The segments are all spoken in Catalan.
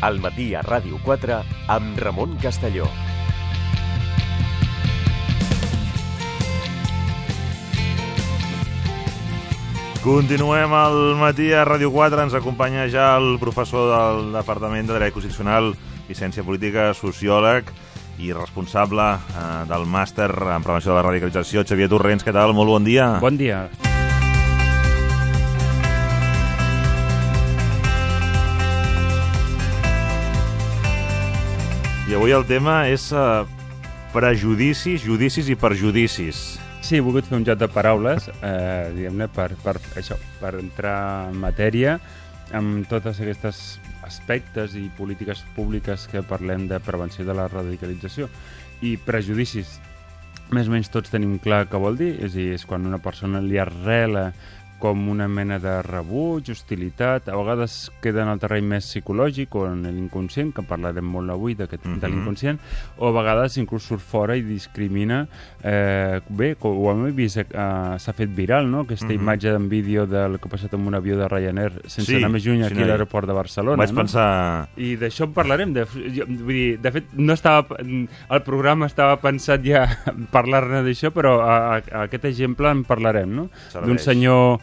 al matí a Ràdio 4 amb Ramon Castelló. Continuem al matí a Ràdio 4. Ens acompanya ja el professor del Departament de Dret Constitucional i Ciència Política, sociòleg i responsable eh, del màster en prevenció de la radicalització, Xavier Torrents. Què tal? Molt bon dia. Bon dia. I avui el tema és eh, prejudicis, judicis i perjudicis. Sí, he volgut fer un joc de paraules, eh, diguem-ne, per, per, això, per entrar en matèria amb totes aquestes aspectes i polítiques públiques que parlem de prevenció de la radicalització. I prejudicis, més o menys tots tenim clar què vol dir, és dir, és quan una persona li arrela com una mena de rebuig, hostilitat, a vegades queda en el terreny més psicològic o en l'inconscient, que parlarem molt avui mm -hmm. de l'inconscient, o a vegades inclús surt fora i discrimina, eh, bé, ho hem vist, eh, s'ha fet viral, no?, aquesta mm -hmm. imatge en vídeo del que ha passat amb un avió de Ryanair, sense Sí, anar més lluny, aquí a l'aeroport de Barcelona, Vaig no? pensar... I d'això en parlarem. De, jo, vull dir, de fet, no estava, el programa estava pensat ja parlar-ne d'això, però a, a, a aquest exemple en parlarem, no? D'un senyor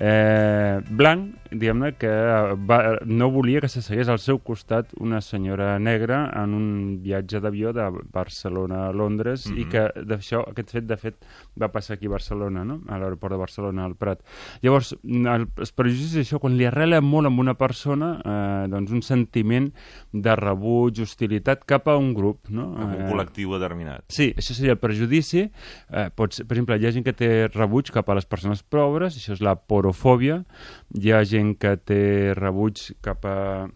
eh, blanc, diguem-ne, que va, no volia que se segués al seu costat una senyora negra en un viatge d'avió de Barcelona a Londres mm -hmm. i Mhm. que d'això, aquest fet, de fet, va passar aquí a Barcelona, no? a l'aeroport de Barcelona, al Prat. Llavors, el, els prejudicis això, quan li arrela molt amb una persona, eh, doncs un sentiment de rebuig, hostilitat cap a un grup, no? Amb un Eh, col·lectiu determinat. Sí, això seria el prejudici. Eh, pot ser, per exemple, hi ha gent que té rebuig cap a les persones pobres, això és la porofòbia. Hi ha gent que té rebuig cap a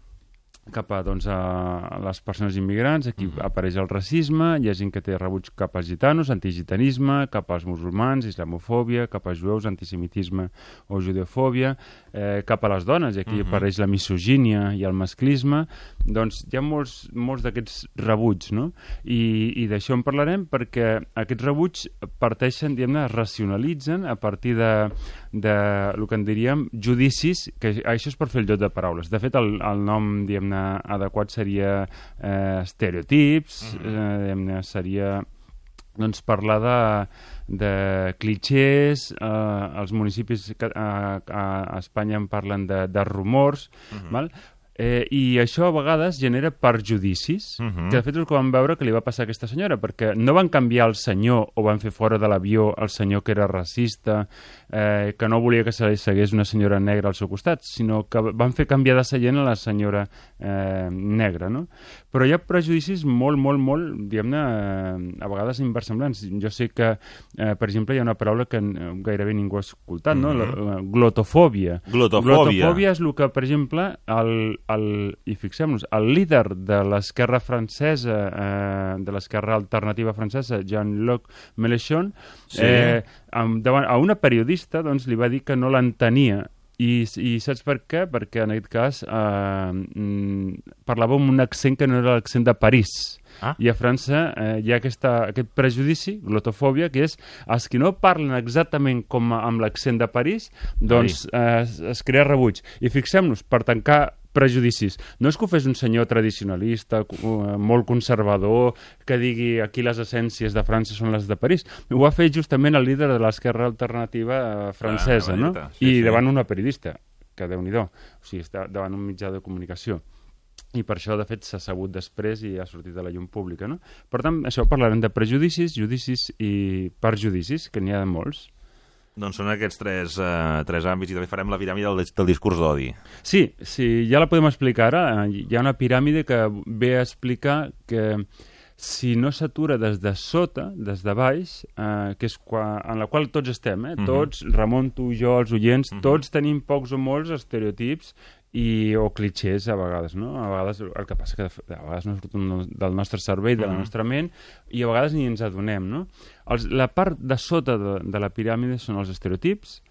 cap a, doncs, a les persones immigrants, aquí Mhm. apareix el racisme, hi ha gent que té rebuig cap als gitanos, antigitanisme, cap als musulmans, islamofòbia, cap als jueus, antisemitisme o judeofòbia, eh, cap a les dones, i aquí Mhm. apareix la misogínia i el masclisme, doncs hi ha molts, molts d'aquests rebuig, no? I, i d'això en parlarem perquè aquests rebuig parteixen, diguem-ne, es racionalitzen a partir de, de el que en diríem judicis, que això és per fer el joc de paraules. De fet, el, el nom, diguem-ne, adequat seria eh, estereotips, eh, diguem-ne, seria doncs parlar de, de clichés, eh, els municipis que, a, a Espanya en parlen de, de rumors, val? Eh, I això a vegades genera perjudicis, Mhm. que de fet és el que vam veure que li va passar a aquesta senyora, perquè no van canviar el senyor o van fer fora de l'avió el senyor que era racista, eh, que no volia que se li segués una senyora negra al seu costat, sinó que van fer canviar de seient a la senyora eh, negra, no? Però hi ha prejudicis molt, molt, molt, diguem-ne, eh, a vegades inversemblants. Jo sé que, eh, per exemple, hi ha una paraula que gairebé ningú ha escoltat, no? La, la glotofòbia. Glotofòbia. Glotofòbia és el que, per exemple, el, el, i fixem-nos, el líder de l'esquerra francesa, eh, de l'esquerra alternativa francesa, Jean-Luc Mélenchon, Sí. eh, amb, davant, a una periodista doncs, li va dir que no l'entenia i, I saps per què? Perquè en aquest cas eh, mm, parlava amb un accent que no era l'accent de París. Ah. I a França eh, hi ha aquesta, aquest prejudici, glotofòbia, que és els que no parlen exactament com amb l'accent de París, doncs eh, es, es crea rebuig. I fixem-nos, per tancar prejudicis. No és que ho fes un senyor tradicionalista, eh, molt conservador, que digui aquí les essències de França són les de París. Ho va fer justament el líder de l'esquerra alternativa eh, francesa, Ah, no? Sí, I sí. davant una periodista, que déu nhi O sigui, està davant un mitjà de comunicació i per això, de fet, s'ha sabut després i ha sortit a la llum pública, no? Per tant, això parlarem de prejudicis, judicis i perjudicis, que n'hi ha de molts. Doncs són aquests tres, eh, tres àmbits i també farem la piràmide del, del discurs d'odi. Sí, sí, ja la podem explicar ara. Hi ha una piràmide que ve a explicar que si no s'atura des de sota, des de baix, eh, que és qua, en la qual tots estem, eh? Mhm. tots, Ramon, tu, jo, els oients, Mhm. tots tenim pocs o molts estereotips i, o clichés a vegades, no? A vegades el que passa que a vegades no surten del nostre cervell, de la Mhm. nostra ment, i a vegades ni ens adonem, no? Els, la part de sota de, de la piràmide són els estereotips,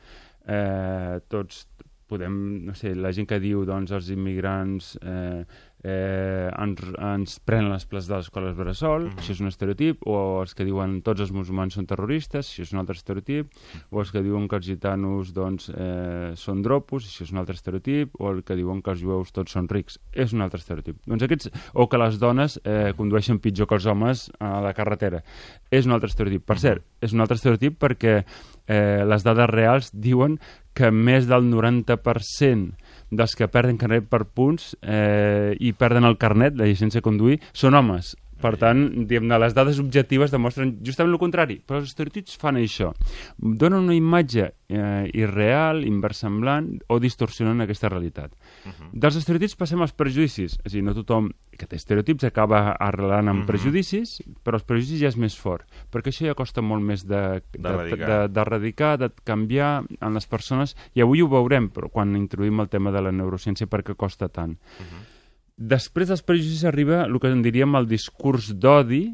eh, tots podem, no sé, la gent que diu doncs els immigrants eh, eh, ens, ens prenen les places de les escoles Bressol, mm això és un estereotip, o els que diuen tots els musulmans són terroristes, això és un altre estereotip, o els que diuen que els gitanos doncs, eh, són dropos, això és un altre estereotip, o el que diuen que els jueus tots són rics, és un altre estereotip. Doncs aquests, o que les dones eh, condueixen pitjor que els homes a la carretera, és un altre estereotip. Per cert, és un altre estereotip perquè eh, les dades reals diuen que més del 90% dels que perden carnet per punts eh, i perden el carnet, la llicència de conduir, són homes. Per tant, diguem les dades objectives demostren justament el contrari, però els estereotips fan això. Donen una imatge eh, irreal, inversemblant o distorsionen aquesta realitat. Uh -huh. Dels estereotips passem als prejudicis. És a dir, no tothom que té estereotips acaba arrelant amb uh -huh. prejudicis, però els prejudicis ja és més fort, perquè això ja costa molt més de, d'erradicar, de, de, de, de canviar en les persones, i avui ho veurem, però quan introduïm el tema de la neurociència, perquè costa tant. Uh -huh. Després dels prejudicis arriba el que en diríem el discurs d'odi,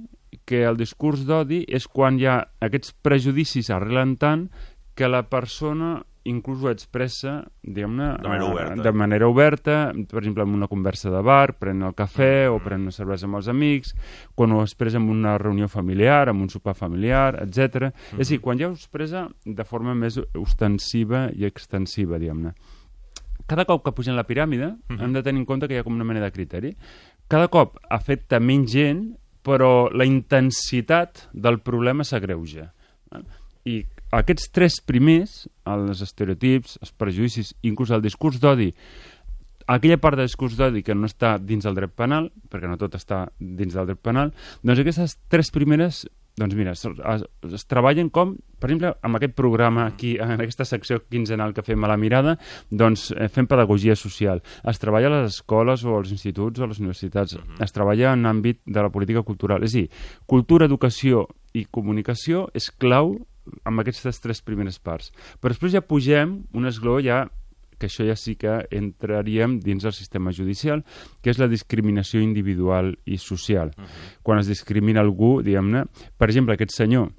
que el discurs d'odi és quan ha aquests prejudicis arrelen tant que la persona inclús ho expressa diguem-ne de, manera eh, oberta. de manera oberta, per exemple en una conversa de bar, pren el cafè mm. o pren una cervesa amb els amics, quan ho expressa en una reunió familiar, en un sopar familiar, etc. Mm -hmm. És a dir, quan ja ho expressa de forma més ostensiva i extensiva, diguem-ne cada cop que pugem la piràmide uh -huh. hem de tenir en compte que hi ha com una mena de criteri. Cada cop afecta menys gent, però la intensitat del problema s'agreuja. I aquests tres primers, els estereotips, els prejudicis, inclús el discurs d'odi, aquella part del discurs d'odi que no està dins del dret penal, perquè no tot està dins del dret penal, doncs aquestes tres primeres doncs mira, es, es, es treballen com, per exemple, amb aquest programa aquí, en aquesta secció quinzenal que fem a la mirada, doncs eh, fem pedagogia social. Es treballa a les escoles o als instituts o a les universitats. Uh -huh. Es treballa en àmbit de la política cultural. És a dir, cultura, educació i comunicació és clau amb aquestes tres primeres parts. Però després ja pugem un esglaó ja que això ja sí que entraríem dins del sistema judicial, que és la discriminació individual i social. Uh -huh. Quan es discrimina algú, diguem-ne, per exemple, aquest senyor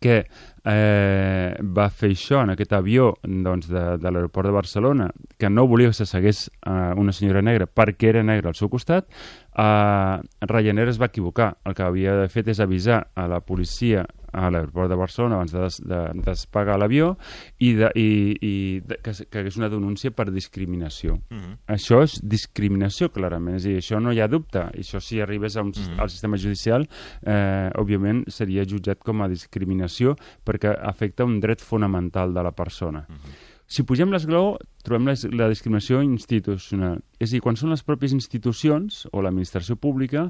que eh, va fer això en aquest avió doncs, de, de l'aeroport de Barcelona, que no volia que se segués eh, una senyora negra perquè era negra al seu costat, eh, Ryanair es va equivocar. El que havia de fet és avisar a la policia a l'aeroport de Barcelona abans de, des, de despegar l'avió i, de, i, i de, que, que és una denúncia per discriminació. Uh mhm. -huh. Això és discriminació, clarament. És dir, això no hi ha dubte. I això, si arribés a un, uh mhm. -huh. al sistema judicial, eh, òbviament seria jutjat com a discriminació perquè afecta un dret fonamental de la persona. Uh mhm. -huh. Si pugem l'esglaó, trobem la, la discriminació institucional. És a dir, quan són les pròpies institucions o l'administració pública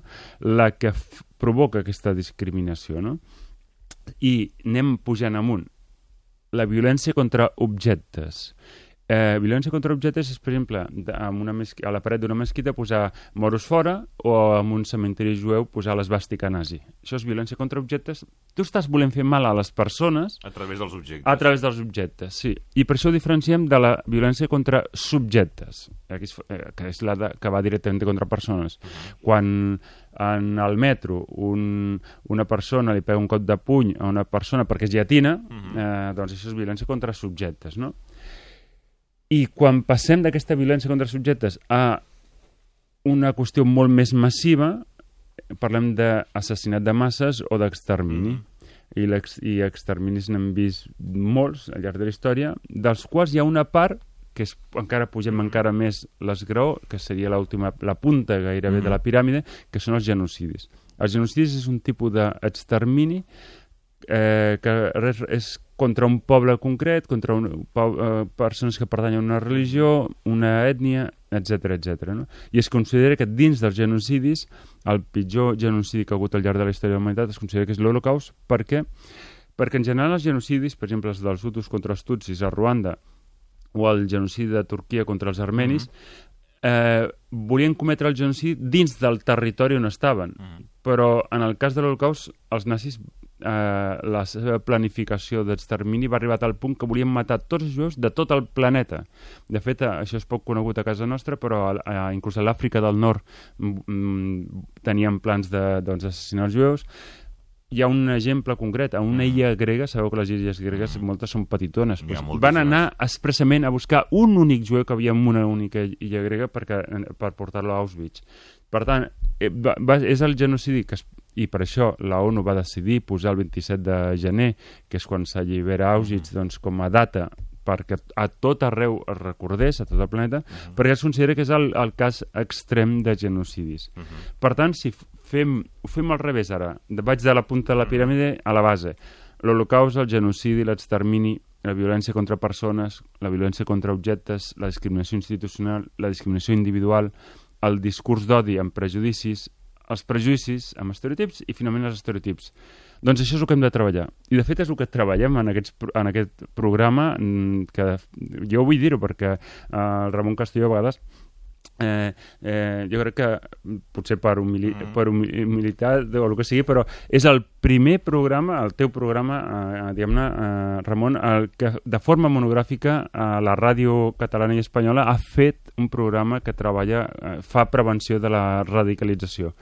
la que provoca aquesta discriminació, no? i anem pujant amunt. La violència contra objectes. Eh, violència contra objectes és, per exemple, amb una a la paret d'una mesquita posar moros fora o en un cementiri jueu posar l'esbàstica nazi. Això és violència contra objectes. Tu estàs volent fer mal a les persones... A través dels objectes. A través dels objectes, sí. I per això ho diferenciem de la violència contra subjectes, que és, eh, que és la de, que va directament contra persones. -huh. Quan en el metro un, una persona li pega un cop de puny a una persona perquè és llatina, uh -huh. eh, doncs això és violència contra subjectes, no? I quan passem d'aquesta violència contra subjectes a una qüestió molt més massiva, parlem d'assassinat de masses o d'extermini. Mm. I, ex I exterminis n'hem vist molts al llarg de la història, dels quals hi ha una part que és, encara pugem mm. encara més l'esgraó, que seria última la punta gairebé mm. de la piràmide, que són els genocidis. Els genocidis és un tipus d'extermini eh, que res, és contra un poble concret, contra un, uh, persones que pertanyen a una religió, una ètnia, etc etc. no? I es considera que dins dels genocidis, el pitjor genocidi que ha hagut al llarg de la història de la humanitat es considera que és l'Holocaust, perquè perquè en general els genocidis, per exemple els dels Hutus contra els Tutsis a Ruanda o el genocidi de Turquia contra els armenis, mm -hmm. eh, volien cometre el genocidi dins del territori on estaven. Mm -hmm. Però en el cas de l'Holocaust, els nazis eh, la seva planificació d'extermini va arribar a tal punt que volien matar tots els jueus de tot el planeta. De fet, eh, això és poc conegut a casa nostra, però eh, inclús a l'Àfrica del Nord mm, mm, tenien plans d'assassinar doncs, els jueus hi ha un exemple concret, a una illa grega, sabeu que les illes gregues moltes són petitones, doncs van anar expressament a buscar un únic jueu que havia en una única illa grega perquè, per portar-lo a Auschwitz. Per tant, eh, va, va, és el genocidi que es, i per això la ONU va decidir posar el 27 de gener, que és quan s'allibera Auschwitz, doncs, com a data perquè a tot arreu es recordés, a tot el planeta, perquè es considera que és el, el cas extrem de genocidis. Per tant, si fem, ho fem al revés ara, de- vaig de la punta de la piràmide a la base. L'holocaust, el genocidi, l'extermini, la violència contra persones, la violència contra objectes, la discriminació institucional, la discriminació individual, el discurs d'odi amb prejudicis, els prejudicis amb estereotips i finalment els estereotips. Doncs això és el que hem de treballar. I de fet és el que treballem en, aquests, en aquest programa, mm, que jo vull dir-ho perquè eh, el Ramon Castelló a vegades eh, eh, jo crec que mm, potser per, humili Mm. per humi- humilitat o el que sigui, però és el primer programa, el teu programa, eh, eh, diguem-ne, eh, Ramon, el que de forma monogràfica a la ràdio catalana i espanyola ha fet un programa que treballa, eh, fa prevenció de la radicalització.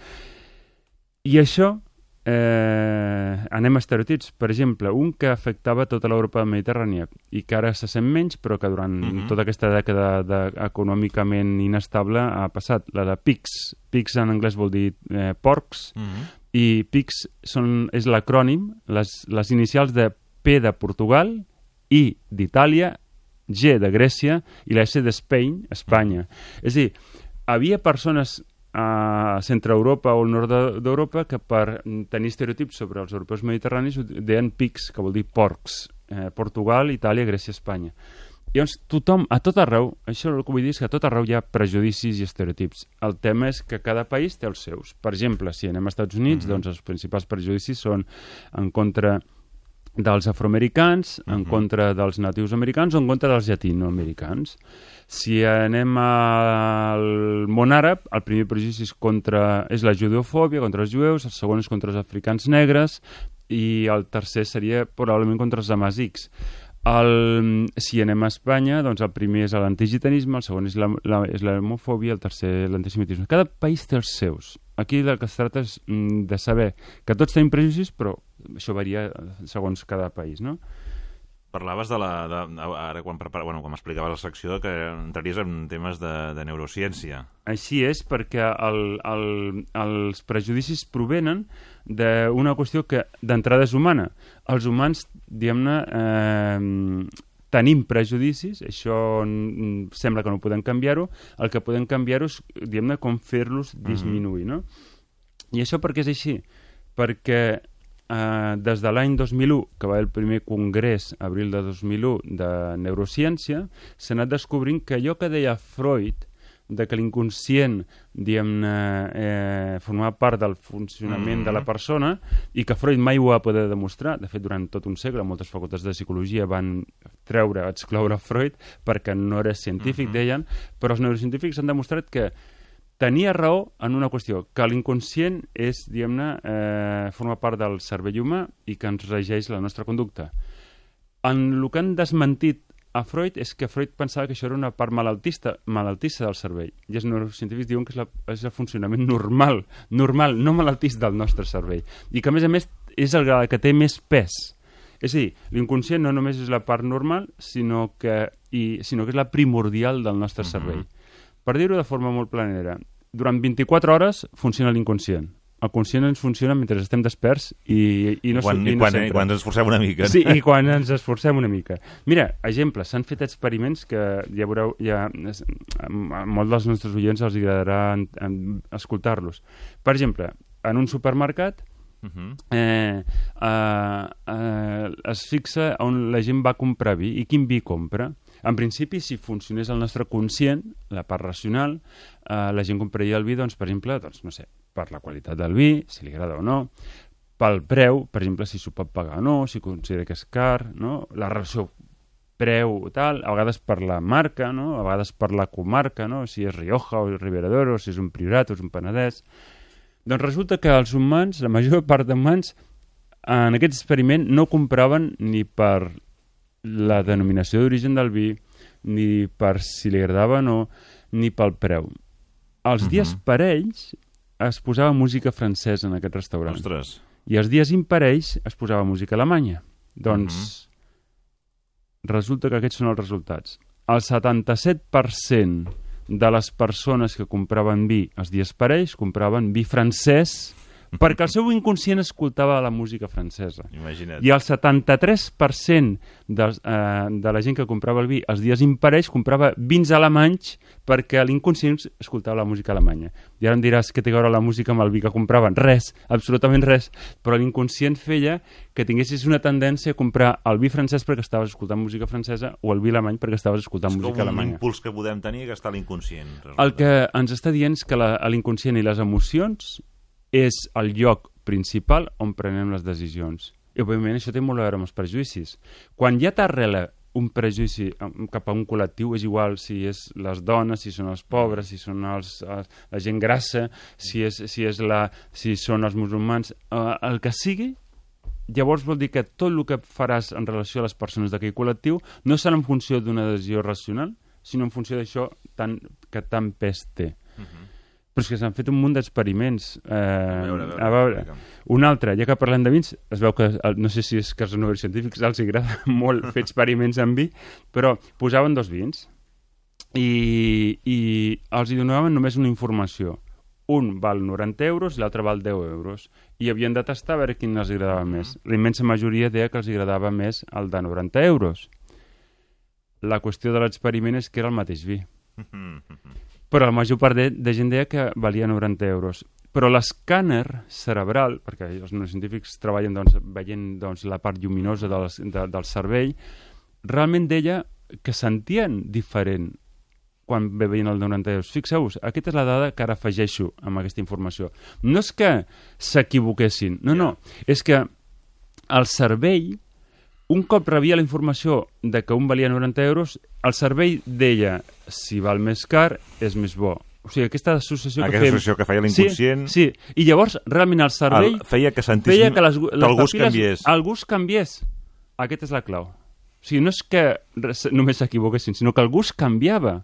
I això, eh, anem a estereotips. Per exemple, un que afectava tota l'Europa mediterrània i que ara se sent menys, però que durant Mhm. tota aquesta dècada de, econòmicament inestable ha passat, la de PICS. PICS en anglès vol dir eh, porcs, Mhm. i PICS són, és l'acrònim, les, les inicials de P de Portugal, I d'Itàlia, G de Grècia i la S d'Espain, Espanya. És a dir, havia persones a centre Europa o al nord de- d'Europa que per tenir estereotips sobre els europeus mediterranis deien pics, que vol dir porcs. Eh, Portugal, Itàlia, Grècia, Espanya. Llavors, tothom, a tot arreu, això el que vull dir és que a tot arreu hi ha prejudicis i estereotips. El tema és que cada país té els seus. Per exemple, si anem als Estats Units, doncs els principals prejudicis són en contra dels afroamericans, en contra dels natius americans o en contra dels llatinoamericans. Si anem al món àrab, el primer prejudici és, contra, és la judeofòbia contra els jueus, el segon és contra els africans negres i el tercer seria probablement contra els amazics. El, si anem a Espanya, doncs el primer és l'antigitanisme, el segon és la, la, és l'homofòbia, el tercer l'antisemitisme. Cada país té els seus. Aquí del que es tracta és mm, de saber que tots tenim prejudicis, però això varia segons cada país, no? Parlaves de la... De, ara, quan, prepara, bueno, quan m'explicaves la secció, que entraries en temes de, de neurociència. Així és, perquè el, el, els prejudicis provenen d'una qüestió que d'entrada és humana. Els humans, diguem-ne, eh, tenim prejudicis, això mm, sembla que no podem canviar-ho, el que podem canviar-ho és, diguem-ne, com fer-los disminuir, no? I això per què és així? Perquè eh, des de l'any 2001, que va el primer congrés, abril de 2001, de neurociència, s'ha anat descobrint que allò que deia Freud, de que l'inconscient, diguem-ne, eh, formava part del funcionament Mhm. de la persona i que Freud mai ho va poder demostrar. De fet, durant tot un segle, moltes facultats de psicologia van treure, excloure Freud perquè no era científic, Mhm. deien, però els neurocientífics han demostrat que tenia raó en una qüestió, que l'inconscient és, diguem-ne, eh, forma part del cervell humà i que ens regeix la nostra conducta. En el que han desmentit a Freud és que Freud pensava que això era una part malaltista, malaltissa del cervell. I els neurocientífics diuen que és, la, és el funcionament normal, normal, no malaltís del nostre cervell. I que, a més a més, és el que té més pes. És a dir, l'inconscient no només és la part normal, sinó que, i, sinó que és la primordial del nostre cervell. Per dir-ho de forma molt planera, durant 24 hores funciona l'inconscient. El conscient ens funciona mentre estem desperts i, i no, quan, i no quan, sempre. i quan ens esforcem una mica. Sí, i quan ens esforcem una mica. Mira, exemple, s'han fet experiments que ja veureu, ja, a molts dels nostres oients els agradarà escoltar-los. Per exemple, en un supermercat Uh -huh. eh, eh, eh, es fixa on la gent va comprar vi i quin vi compra. En principi, si funcionés el nostre conscient, la part racional, eh, la gent compraria el vi, doncs, per exemple, doncs, no sé, per la qualitat del vi, si li agrada o no, pel preu, per exemple, si s'ho pot pagar o no, si considera que és car, no? la relació preu tal, a vegades per la marca, no? a vegades per la comarca, no? si és Rioja o Ribera d'Oro, si és un Priorat o és un Penedès. Doncs resulta que els humans, la major part d'humans, en aquest experiment no compraven ni per la denominació d'origen del vi, ni per si li agradava o no, ni pel preu. Els dies Mhm. parells es posava música francesa en aquest restaurant. Ostres. I els dies imparells es posava música alemanya. Doncs uh -huh. resulta que aquests són els resultats. El 77% de les persones que compraven vi els dies parells compraven vi francès perquè el seu inconscient escoltava la música francesa. Imagina't. I el 73% de, eh, de la gent que comprava el vi els dies imparells comprava vins alemanys perquè l'inconscient escoltava la música alemanya. I ara em diràs que té a veure la música amb el vi que compraven. Res, absolutament res. Però l'inconscient feia que tinguessis una tendència a comprar el vi francès perquè estaves escoltant música francesa o el vi alemany perquè estaves escoltant És música com un alemanya. impuls que podem tenir que està a l'inconscient. El que ens està dient és que l'inconscient i les emocions és el lloc principal on prenem les decisions. I, òbviament, això té molt a veure amb els prejudicis. Quan ja t'arrela un prejudici cap a un col·lectiu, és igual si és les dones, si són els pobres, si són els, els, la gent grassa, si, és, si, és la, si són els musulmans, eh, el que sigui, llavors vol dir que tot el que faràs en relació a les persones d'aquell col·lectiu no serà en funció d'una decisió racional, sinó en funció d'això tan, que tant pes té. Però és que s'han fet un munt d'experiments. Eh, A veure, a veure, a veure. Un altre, ja que parlem de vins, es veu que, no sé si és que als neurocientífics els agrada molt fer experiments amb vi, però posaven dos vins i, i els hi donaven només una informació. Un val 90 euros i l'altre val 10 euros. I havien de tastar a veure quin els agradava més. La immensa majoria deia que els agradava més el de 90 euros. La qüestió de l'experiment és que era el mateix vi però la major part de, de gent deia que valia 90 euros. Però l'escàner cerebral, perquè els neurocientífics treballen doncs, veient doncs, la part lluminosa del, de, del cervell, realment deia que sentien diferent quan veien el 90 euros. Fixeu-vos, aquesta és la dada que ara afegeixo amb aquesta informació. No és que s'equivoquessin, no, no, és que el cervell un cop rebia la informació de que un valia 90 euros, el cervell deia si val més car, és més bo. O sigui, aquesta associació Aquesta que fèiem... associació que feia l'inconscient. Sí, sí, i llavors realment el cervell El, feia que sentissin feia que, les, que les el gust canviés. El gust canviés. Aquesta és la clau. O sigui, no és que res- només s'equivoquessin, sinó que el gust canviava.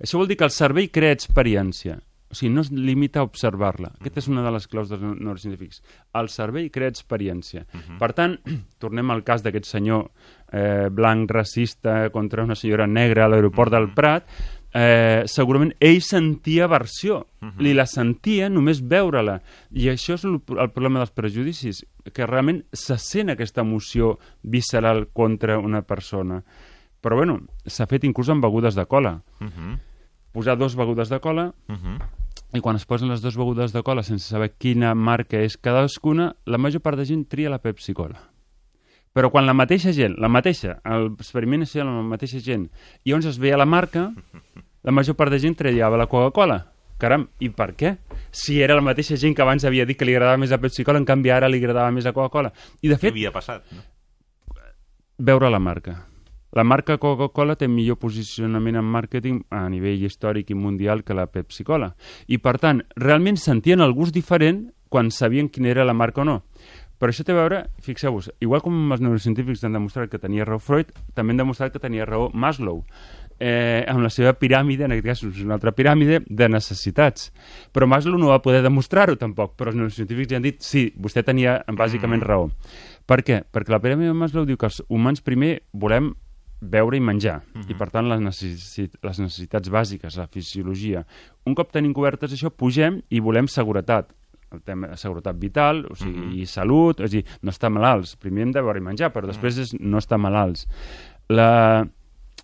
Això vol dir que el cervell crea experiència. O sigui, no es limita a observar-la. Aquesta és una de les claus dels neu- neurocientífics. El cervell crea experiència. Per tant, tornem al cas d'aquest senyor eh, blanc racista contra una senyora negra a l'aeroport del Prat, eh, segurament ell sentia aversió, li la sentia només veure-la. I això és el, el problema dels prejudicis, que realment se sent aquesta emoció visceral contra una persona. Però bueno, s'ha fet inclús amb begudes de cola. Uh -huh. Posar dos begudes de cola Uh -huh. i quan es posen les dues begudes de cola sense saber quina marca és cadascuna, la major part de gent tria la Pepsi Cola. Però quan la mateixa gent, la mateixa, l'experiment és la mateixa gent, i on es veia la marca, la major part de gent triava la Coca-Cola. Caram, i per què? Si era la mateixa gent que abans havia dit que li agradava més la Pepsi Cola, en canvi ara li agradava més la Coca-Cola. I de Què fet, havia passat? No? veure la marca. La marca Coca-Cola té millor posicionament en màrqueting a nivell històric i mundial que la Pepsi-Cola. I, per tant, realment sentien el gust diferent quan sabien quina era la marca o no. Però això té a veure, fixeu-vos, igual com els neurocientífics han demostrat que tenia raó Freud, també han demostrat que tenia raó Maslow, eh, amb la seva piràmide, en aquest cas és una altra piràmide, de necessitats. Però Maslow no va poder demostrar-ho tampoc, però els neurocientífics ja han dit sí, vostè tenia bàsicament raó. Per què? Perquè la piràmide de Maslow diu que els humans primer volem beure i menjar, uh -huh. i per tant les, necessit les necessitats bàsiques, la fisiologia. Un cop tenim cobertes això, pugem i volem seguretat, el tema de seguretat vital, o sigui, uh -huh. i salut, és a dir, no estar malalts. Primer hem de beure i menjar, però després és no estar malalts. La,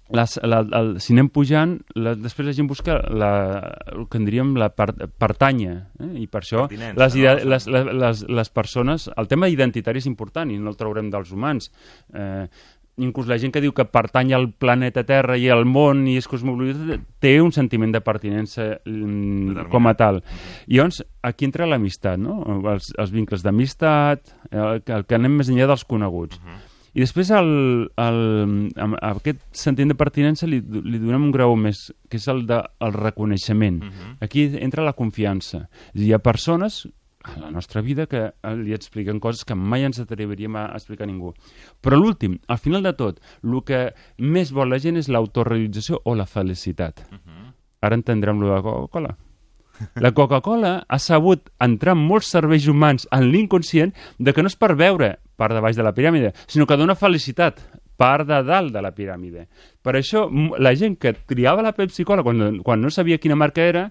les, la, el, si anem pujant, la, després la gent busca la, el que en diríem la per, pertanya, eh? i per això les, no? les, les, les, les persones... El tema identitari és important i no el traurem dels humans. Eh, inclús la gent que diu que pertany al planeta Terra i al món i és cosmopolita té un sentiment de pertinença mm, com a tal. I llavors, aquí entra l'amistat, no? els, els vincles d'amistat, el, que- el que anem més enllà dels coneguts. I després el, el, amb- aquest sentiment de pertinença li, li donem un grau més, que és el de el reconeixement. Aquí entra la confiança. Hi ha persones a la nostra vida que eh, li expliquen coses que mai ens atreviríem a explicar a ningú. Però l'últim, al final de tot, el que més vol la gent és l'autorealització o la felicitat. Ara entendrem lo de la Coca-Cola. La Coca-Cola ha sabut entrar en molts serveis humans en l'inconscient de que no és per veure part de baix de la piràmide, sinó que dona felicitat part de dalt de la piràmide. Per això, la gent que triava la Pepsi-Cola quan, quan no sabia quina marca era,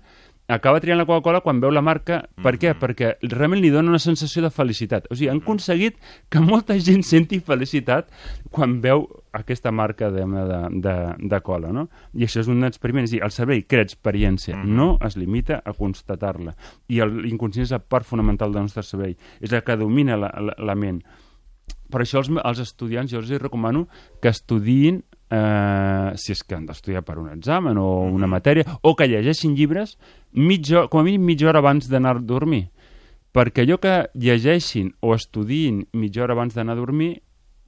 acaba triant la Coca-Cola quan veu la marca. Per què? Perquè realment li dona una sensació de felicitat. O sigui, han aconseguit que molta gent senti felicitat quan veu aquesta marca de, de, de, de cola, no? I això és un experiment. És dir, el cervell crea experiència, no es limita a constatar-la. I l'inconscient és la part fonamental del nostre cervell. És la que domina la, la, la ment. Per això els, els estudiants jo els recomano que estudiïn eh, si és que han d'estudiar per un examen o una matèria, o que llegeixin llibres mitja, com a mínim mitja hora abans d'anar a dormir. Perquè allò que llegeixin o estudiïn mitja hora abans d'anar a dormir,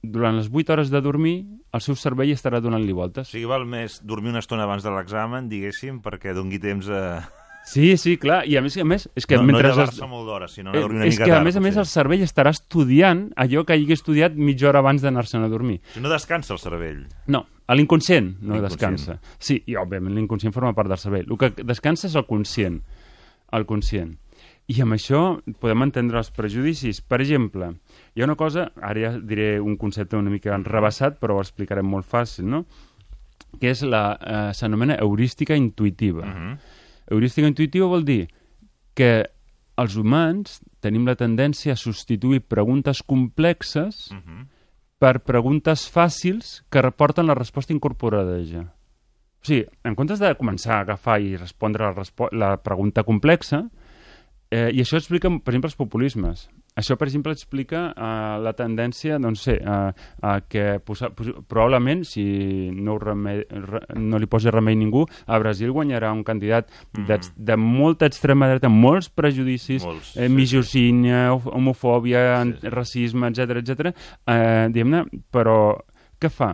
durant les 8 hores de dormir, el seu cervell estarà donant-li O voltes. sigui, val més dormir una estona abans de l'examen, diguéssim, perquè dongui temps a... Sí, sí, clar. I a més, a més és que no, mentre... no es- llevar-se molt d'hora, sinó anar a dormir una Eh, és que, a més a més, el cervell estarà estudiant allò que hagi estudiat mitja hora abans d'anar-se'n a dormir. Si no descansa el cervell. No, a l'inconscient no descansa. Sí, i òbviament l'inconscient forma part del cervell. El que descansa és el conscient. El conscient. I amb això podem entendre els prejudicis. Per exemple, hi ha una cosa, ara ja diré un concepte una mica rebassat, però ho explicarem molt fàcil, no? que és la, eh, s'anomena heurística intuïtiva. Uh -huh. Heurística intuïtiva vol dir que els humans tenim la tendència a substituir preguntes complexes Uh -huh. per preguntes fàcils que reporten la resposta incorporada ja. O sigui, en comptes de començar a agafar i respondre la, respo la pregunta complexa, eh, i això explica, per exemple, els populismes. Això, per exemple, explica eh, la tendència, doncs sé, a, a que posa, pos, probablement, si no, ho remei, re, no li posi remei ningú, a Brasil guanyarà un candidat de, de molta extrema dreta, molts prejudicis, Molts, eh, sí, misogínia, hof- homofòbia, Sí, sí. racisme, etc etc. Eh, diguem-ne, però què fa?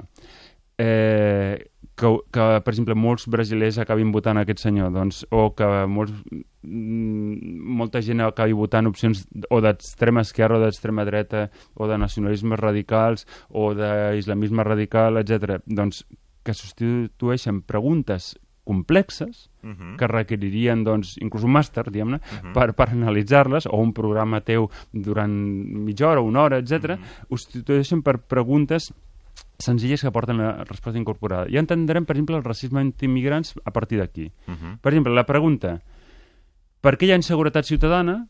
Eh, que, que, per exemple, molts brasilers acabin votant aquest senyor, doncs, o que molts, mm, molta gent acabi votant opcions o d'extrema esquerra o d'extrema dreta o de nacionalismes radicals o d'islamisme radical, etc. Doncs que substitueixen preguntes complexes Uh -huh. que requeririen doncs, inclús un màster, diguem-ne, Mhm. per, per analitzar-les, o un programa teu durant mitja hora, una hora, etc. Mhm. ho substitueixen per preguntes senzilles que porten la resposta incorporada. I entendrem, per exemple, el racisme antiimmigrants a partir d'aquí. Uh -huh. Per exemple, la pregunta per què hi ha inseguretat ciutadana?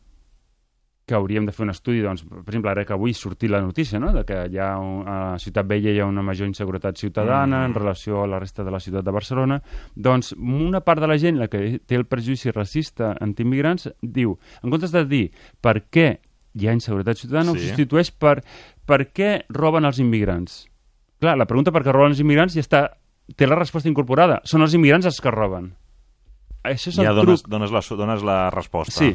que hauríem de fer un estudi, doncs, per exemple, ara que avui sortit la notícia, no?, de que hi ha un, a Ciutat Vella hi ha una major inseguretat ciutadana Mm. en relació a la resta de la ciutat de Barcelona, doncs una part de la gent, la que té el prejudici racista antiimmigrants, diu, en comptes de dir per què hi ha inseguretat ciutadana, Sí. ho substitueix per per què roben els immigrants. Clar, la pregunta per què roben els immigrants ja està, té la resposta incorporada. Són els immigrants els que roben. Això és Ja el dones, truc. dones, la, dones la resposta. Sí,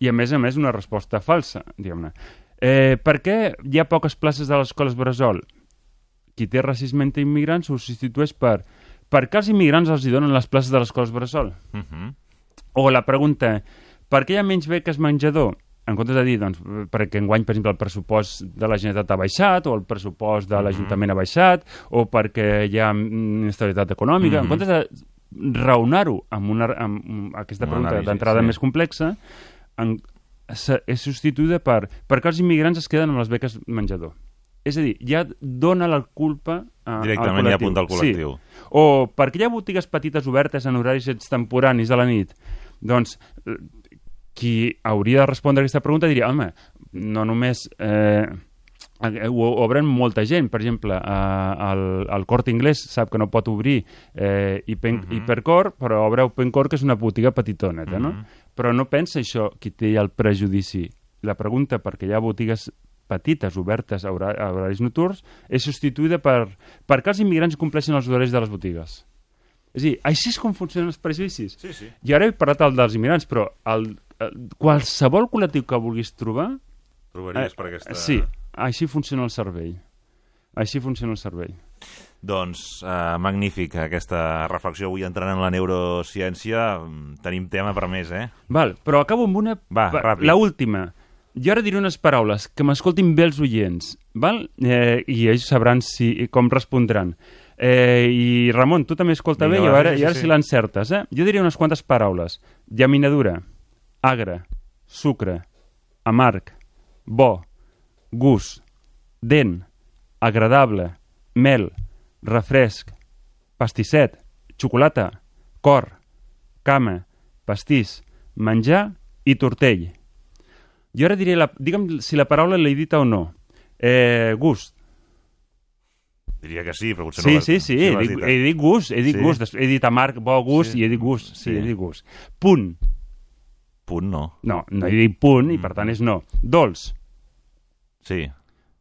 i a més a més una resposta falsa, diguem-ne. Eh, per què hi ha poques places de les escoles Bressol? Qui té racisme entre immigrants ho substitueix per per què els immigrants els hi donen les places de les escoles Bressol? Uh -huh. O la pregunta, per què hi ha menys beques menjador? En comptes de dir, doncs, perquè enguany, per exemple, el pressupost de la Generalitat ha baixat, o el pressupost de l'Ajuntament ha baixat, o perquè hi ha inestabilitat econòmica, Mhm. en comptes de raonar-ho amb, una, amb aquesta Una pregunta d'entrada sí. més complexa, en, se, és substituïda per per què els immigrants es queden amb les beques menjador. És a dir, ja dona la culpa a, Directament al ja col·lectiu. apunta al col·lectiu. Sí. O per què hi ha botigues petites obertes en horaris extemporanis de la nit? Doncs qui hauria de respondre a aquesta pregunta diria, home, no només... Eh, ho obren molta gent, per exemple, eh, el, el Corte Inglés sap que no pot obrir eh, Hipen, Mhm. Hipercor, però obre Opencor, que és una botiga petitoneta, no? Mhm. Però no pensa això qui té el prejudici. La pregunta perquè hi ha botigues petites, obertes a, hora, a horaris nocturns, és substituïda per per què els immigrants compleixen els horaris de les botigues. És a dir, així és com funcionen els prejudicis. Sí, sí. I ara he parlat el dels immigrants, però el, el, qualsevol col·lectiu que vulguis trobar... Trobaries per aquesta... Eh, Sí, així funciona el cervell. Així funciona el cervell. Doncs eh, magnífic aquesta reflexió avui entrant en la neurociència. Mm, Tenim tema per més, eh? Val, però acabo amb una... Va, ràpid. La última. Jo ara diré unes paraules que m'escoltin bé els oients, val? Eh, i ells sabran si, com respondran. Eh, I Ramon, tu també escolta Vinga, bé i ara, sí, sí, i ara sí. si l'encertes. Eh? Jo diré unes quantes paraules. Llaminadura, agre, sucre, amarg, bo, gust, dent, agradable, mel, refresc, pastisset, xocolata, cor, cama, pastís, menjar i tortell. Jo ara diré, la, digue'm si la paraula l'he dita o no. Eh, gust. Diria que sí, però potser Sí, no sí, sí, he, l'has dit, he dit gust, he dit Sí. gust, he dit amarg, bo gust Sí. i he dit gust, sí, Sí. he dit gust. Punt. Punt no. No, no he dit punt i Mm. per tant és no. Dolç. Sí.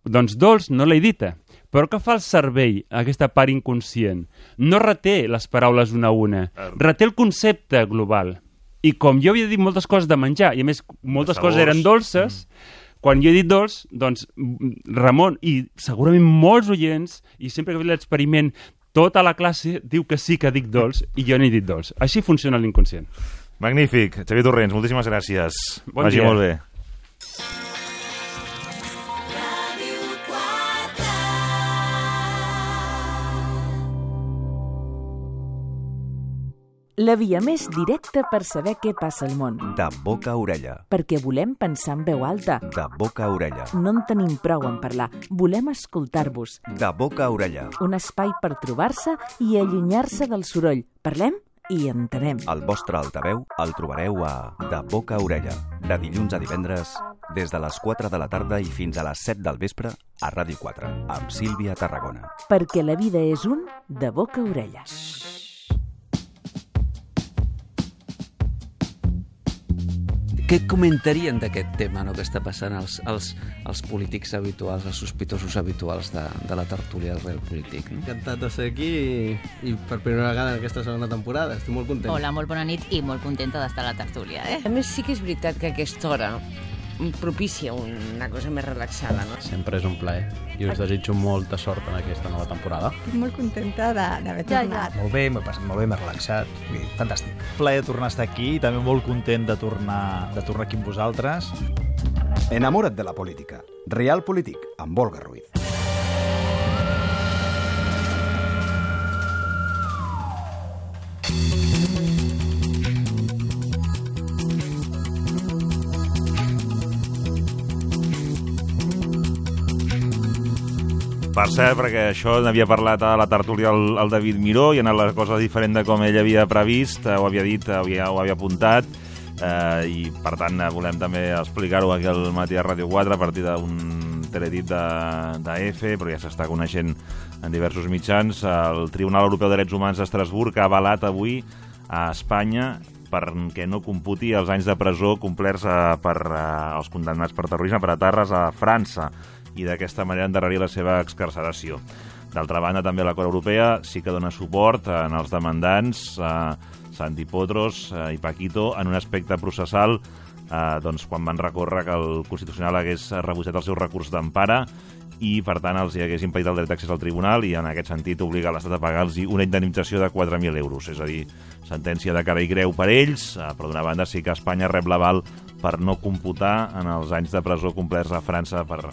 Doncs dolç no l'he dita. Però què fa el cervell, aquesta part inconscient? No reté les paraules una a una, Er- reté el concepte global. I com jo havia dit moltes coses de menjar, i a més moltes coses eren dolces, quan jo he dit dolç, doncs mm, Ramon i segurament molts oients, i sempre que he fet l'experiment, tota la classe diu que sí que dic dolç i jo n'he dit dolç. Així funciona l'inconscient. Magnífic. Xavier Torrents, moltíssimes gràcies. Bon Vagi dia. molt bé. La via més directa per saber què passa al món. De boca a orella. Perquè volem pensar en veu alta. De boca a orella. No en tenim prou en parlar. Volem escoltar-vos. De boca a orella. Un espai per trobar-se i allunyar-se del soroll. Parlem i entenem. El vostre altaveu el trobareu a De boca a orella. De dilluns a divendres, des de les 4 de la tarda i fins a les 7 del vespre, a Ràdio 4, amb Sílvia Tarragona. Perquè la vida és un de boca a orella. Què comentarien d'aquest tema no, que està passant als, als, als polítics habituals, als sospitosos habituals de, de la tertúlia del Real Polític? No? Encantat de ser aquí i, i per primera vegada en aquesta segona temporada. Estic molt content. Hola, molt bona nit i molt contenta d'estar a la tertúlia, eh? A més, sí que és veritat que a aquesta hora propicia una cosa més relaxada, no? Sempre és un plaer i us desitjo molta sort en aquesta nova temporada. Estic molt contenta de- d'haver Ja, tornat. Molt bé, m'he passat molt bé, m'he relaxat. Fantàstic. plaer tornar a estar aquí i també molt content de tornar, de tornar aquí amb vosaltres. Enamora't de la política. Real Polític, amb Olga Ruiz. Per cert, perquè això n'havia parlat a la tertúlia el, el David Miró i ha anat la cosa diferent de com ell havia previst, eh, ho havia dit, havia, ho havia apuntat, eh, i per tant eh, volem també explicar-ho aquí al matí a Ràdio 4 a partir d'un teledit de, de F, però ja s'està coneixent en diversos mitjans. El Tribunal Europeu de Drets Humans d'Estrasburg ha avalat avui a Espanya perquè no computi els anys de presó complerts eh, per eh, els condemnats per terrorisme per aterres a França i d'aquesta manera endarrerir la seva excarceració. D'altra banda, també la Cort Europea sí que dona suport en els demandants eh, Santi Potros eh, i Paquito en un aspecte processal eh, doncs, quan van recórrer que el Constitucional hagués rebutjat el seu recurs d'empara i, per tant, els hi hagués impedit el dret d'accés al tribunal i, en aquest sentit, obliga l'Estat a pagar-los una indemnització de 4.000 euros. És a dir, sentència de cara i greu per ells, eh, però d'una banda sí que Espanya rep l'aval per no computar en els anys de presó complerts a França per,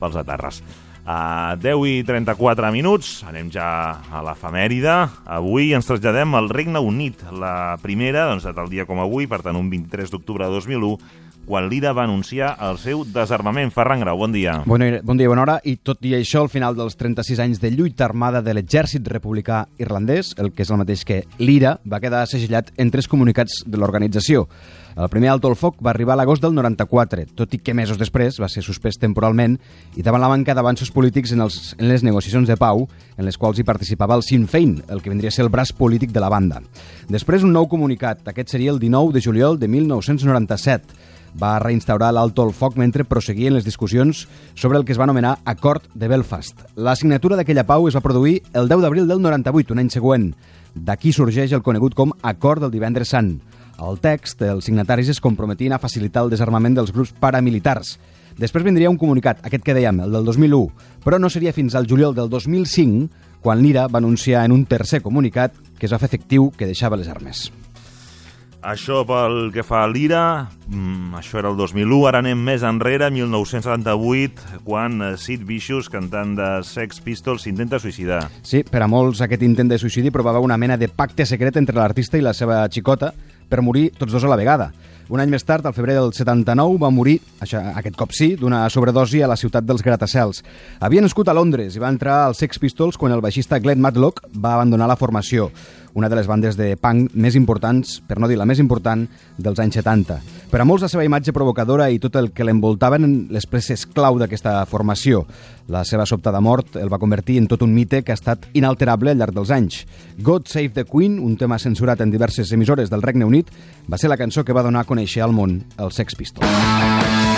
pels aterres. A 10 i 34 minuts, anem ja a l'efemèride. Avui ens traslladem al Regne Unit. La primera, doncs, de tal dia com avui, per tant, un 23 d'octubre de 2001, quan l'IRA va anunciar el seu desarmament. Ferran Grau, bon dia. Bon, bon dia, bona hora. I tot i això, al final dels 36 anys de lluita armada de l'exèrcit republicà irlandès, el que és el mateix que l'IRA, va quedar segellat en tres comunicats de l'organització. El primer alto al foc va arribar a l'agost del 94, tot i que mesos després va ser suspès temporalment i davant la manca d'avanços polítics en, els, en les negociacions de pau, en les quals hi participava el Sinn Féin, el que vindria a ser el braç polític de la banda. Després, un nou comunicat. Aquest seria el 19 de juliol de 1997 va reinstaurar l'alto al foc mentre prosseguien les discussions sobre el que es va anomenar Acord de Belfast. La signatura d'aquella pau es va produir el 10 d'abril del 98, un any següent. D'aquí sorgeix el conegut com Acord del Divendres Sant. Al text, els signataris es comprometien a facilitar el desarmament dels grups paramilitars. Després vindria un comunicat, aquest que dèiem, el del 2001, però no seria fins al juliol del 2005 quan l'IRA va anunciar en un tercer comunicat que es va fer efectiu que deixava les armes. Això pel que fa a l'IRA, mm, això era el 2001, ara anem més enrere, 1978, quan eh, Sid Vicious, cantant de Sex Pistols, s'intenta suïcidar. Sí, per a molts aquest intent de suïcidi provava una mena de pacte secret entre l'artista i la seva xicota per morir tots dos a la vegada. Un any més tard, al febrer del 79, va morir, això, aquest cop sí, d'una sobredosi a la ciutat dels gratacels. Havia nascut a Londres i va entrar als Sex Pistols quan el baixista Glenn Matlock va abandonar la formació, una de les bandes de punk més importants, per no dir la més important, dels anys 70. Per a molts, la seva imatge provocadora i tot el que l'envoltaven les preses clau d'aquesta formació. La seva sobtada mort el va convertir en tot un mite que ha estat inalterable al llarg dels anys. God Save the Queen, un tema censurat en diverses emissores del Regne Unit, va ser la cançó que va donar a conèixer al món els Sex Pistols.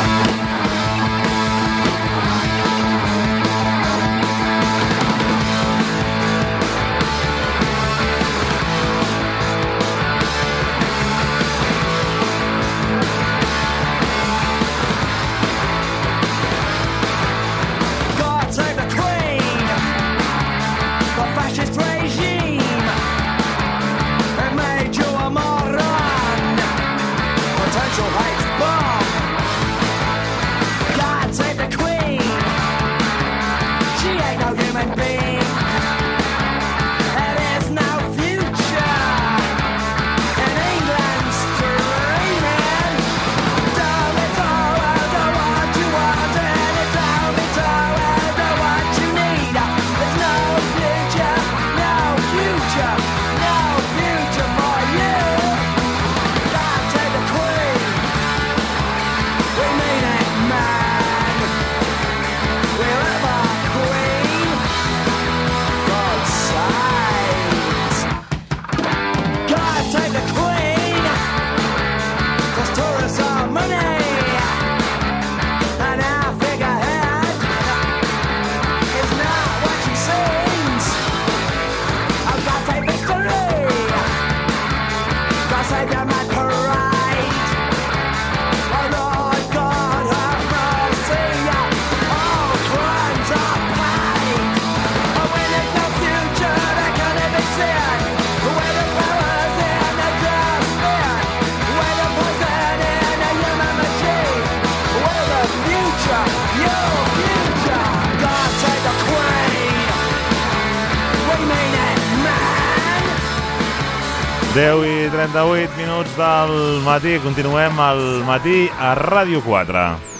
10 i 38 minuts del matí. Continuem al matí a Ràdio 4.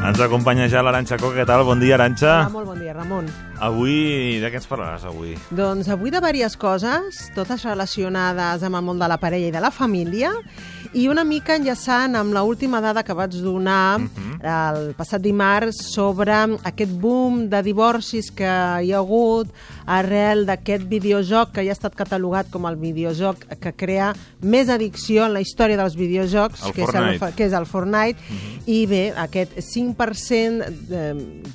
Ens acompanya ja l'Aranxa Coca. Què tal? Bon dia, Aranxa. Hola, molt bon dia, Ramon. Avui, de què ens parlaràs avui? Doncs avui de diverses coses, totes relacionades amb el món de la parella i de la família, i una mica enllaçant amb l última dada que vaig donar el passat dimarts sobre aquest boom de divorcis que hi ha hagut arrel d'aquest videojoc que ja ha estat catalogat com el videojoc que crea més addicció en la història dels videojocs, El que, és el, que és el Fortnite, i bé, aquest 5% eh,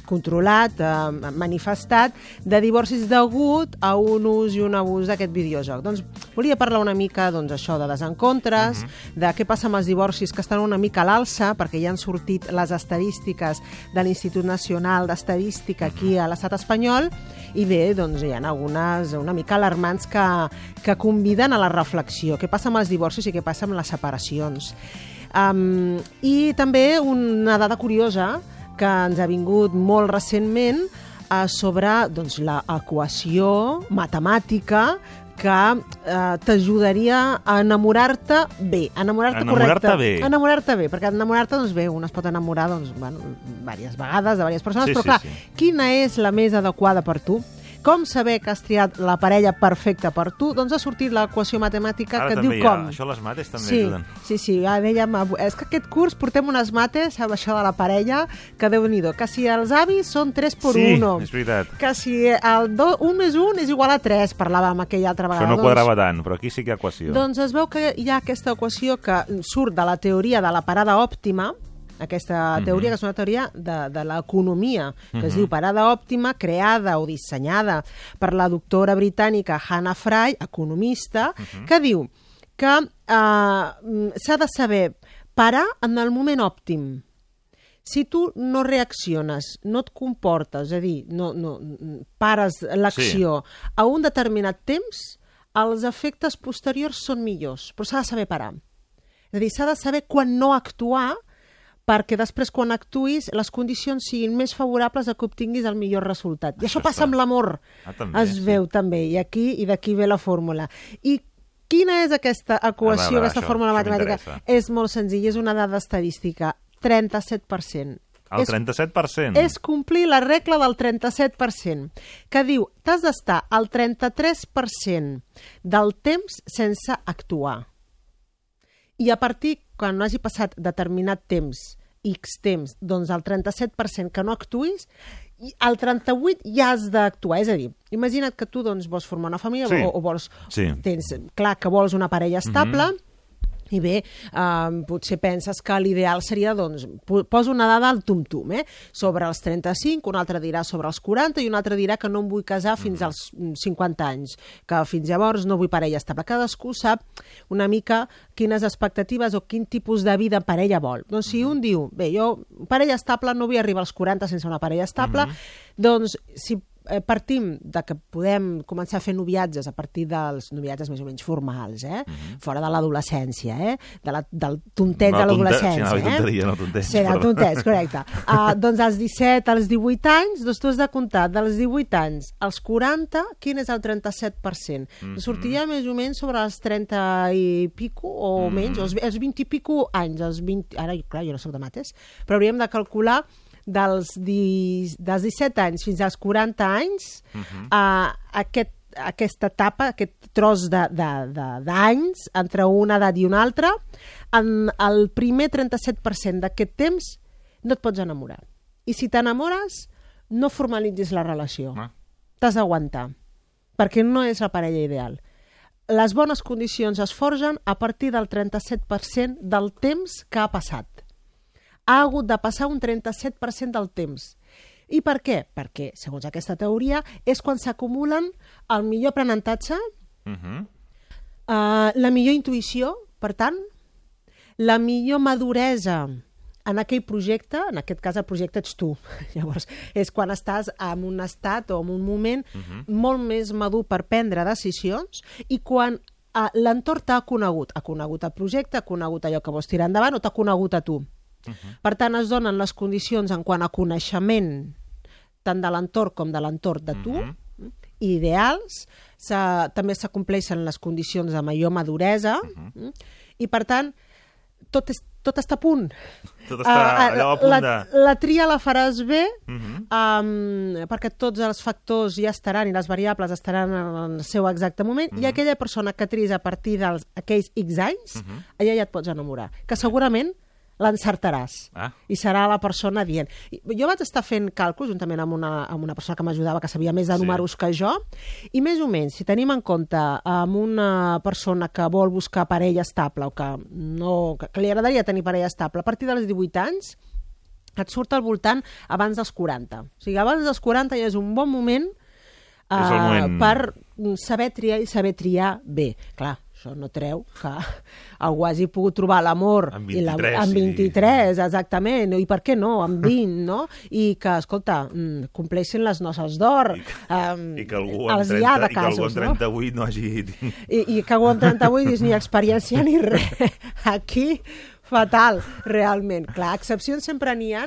controlat, eh, manifestat, de divorcis degut a un ús i un abús d'aquest videojoc. Doncs volia parlar una mica doncs, això de desencontres, de què passa amb els divorcis que estan una mica a l'alça, perquè ja han sortit les estadístiques de l'Institut Nacional d'Estadística aquí a l'estat espanyol, i bé, doncs hi ha algunes una mica alarmants que, que conviden a la reflexió. Què passa amb els divorcis i què passa amb les separacions? Um, I també una dada curiosa que ens ha vingut molt recentment uh, sobre doncs, l'equació matemàtica que eh, t'ajudaria a enamorar-te bé, a enamorar-te Enamorar-te correcte. bé. A enamorar-te bé, perquè enamorar-te, doncs bé, un es pot enamorar doncs, bueno, diverses vegades, de diverses persones, Sí, però sí, clar, sí. quina és la més adequada per tu? Com saber que has triat la parella perfecta per tu? Doncs ha sortit l'equació matemàtica Ara que et diu ha, com. això les mates també sí, ajuden. Sí, sí, ja dèiem, és que aquest curs portem unes mates amb això de la parella, que déu nhi que si els avis són 3 per sí, 1, és veritat. que si el do, 1 més 1 és igual a 3, parlàvem aquella altra vegada. Això no doncs, quadrava tant, però aquí sí que hi ha equació. doncs es veu que hi ha aquesta equació que surt de la teoria de la parada òptima, aquesta Mhm. teoria que és una teoria de, de l'economia, que es Mhm. diu parada òptima, creada o dissenyada per la doctora britànica Hannah Fry, economista, Mhm. que diu que eh, s'ha de saber parar en el moment òptim. Si tu no reacciones, no et comportes, és a dir, no, no, pares l'acció a un determinat temps, els efectes posteriors són millors, però s'ha de saber parar. És a dir, s'ha de saber quan no actuar perquè després quan actuïs les condicions siguin més favorables a que obtinguis el millor resultat. I això, Això passa està. amb l'amor. Ah, també, es sí. veu també, i aquí i d'aquí ve la fórmula. I quina és aquesta equació, veure, aquesta això, fórmula això matemàtica? És molt senzill, és una dada estadística. 37%. El És 37%. és complir la regla del 37%, que diu t'has d'estar al 33% del temps sense actuar. I a partir, quan hagi passat determinat temps, X temps, doncs el 37% que no actuïs, i el 38 ja has d'actuar. És a dir, imagina't que tu doncs, vols formar una família Sí. o, o vols... Sí. Tens clar que vols una parella estable, Mhm. I bé, eh, potser penses que l'ideal seria, doncs, po- poso una dada al tum-tum, eh? sobre els 35, un altre dirà sobre els 40 i un altre dirà que no em vull casar fins als mm, 50 anys, que fins llavors no vull parella estable. Cadascú sap una mica quines expectatives o quin tipus de vida parella vol. Doncs si un diu, bé, jo parella estable no vull arribar als 40 sense una parella estable, doncs si partim de que podem començar a fer noviatges a partir dels noviatges més o menys formals, eh? fora de l'adolescència, eh? de la, del tonteig No, de l'adolescència. sí, dir eh? tonteria, no tonteig, Sí, de perdó. tonteig, correcte. Uh, doncs als 17, als 18 anys, doncs tu has de comptar dels 18 anys als 40, quin és el 37%? Mhm. Sortiria més o menys sobre els 30 i pico, o Mhm. menys, els, els 20 i pico anys, els 20, ara, clar, jo no soc de mates, però hauríem de calcular dels, di, dels 17 anys fins als 40 anys Mhm. uh, aquest, aquesta etapa, aquest tros d'anys entre una edat i una altra, en el primer 37% d'aquest temps no et pots enamorar. I si t'enamores, no formalitzis la relació. Ah. T'has d'aguantar, perquè no és la parella ideal. Les bones condicions es forgen a partir del 37% del temps que ha passat ha hagut de passar un 37% del temps. I per què? Perquè, segons aquesta teoria, és quan s'acumulen el millor aprenentatge, Mhm. eh, la millor intuïció, per tant, la millor maduresa en aquell projecte, en aquest cas el projecte ets tu. Llavors, és quan estàs en un estat o en un moment Mhm. molt més madur per prendre decisions i quan eh, l'entorn t'ha conegut. Ha conegut el projecte, ha conegut allò que vols tirar endavant o t'ha conegut a tu. Per tant, es donen les condicions en quant a coneixement tant de l'entorn com de l'entorn de tu, Mhm. ideals, se, també s'acompleixen les condicions de major maduresa, mm, i per tant, tot, és, tot està a punt. Tot està allò a punt la, de- La tria la faràs bé, Mhm. um, perquè tots els factors ja estaran i les variables estaran en el seu exacte moment, i aquella persona que tries a partir d'aquells X anys, Mhm. allà ja et pots enamorar. Que segurament l'encertaràs Ah. i serà la persona dient. Jo vaig estar fent càlculs juntament amb una, amb una persona que m'ajudava, que sabia més de Sí. números que jo, i més o menys, si tenim en compte amb una persona que vol buscar parella estable o que, no, que, que li agradaria tenir parella estable, a partir dels 18 anys et surt al voltant abans dels 40. O sigui, abans dels 40 ja és un bon moment, eh, moment. per saber triar i saber triar bé. Clar, això no treu que algú hagi pogut trobar l'amor Amb i la- 23, amb i- 23, exactament, i per què no, amb 20, no? I que, escolta, mm, compleixin les noces d'or. Um, I que algú amb els hi ha 30, de i que algú casos, amb no? 38 no hagi... I, i que algú amb 38 dius ni experiència ni res. Aquí, fatal, realment. Clar, excepcions sempre n'hi ha,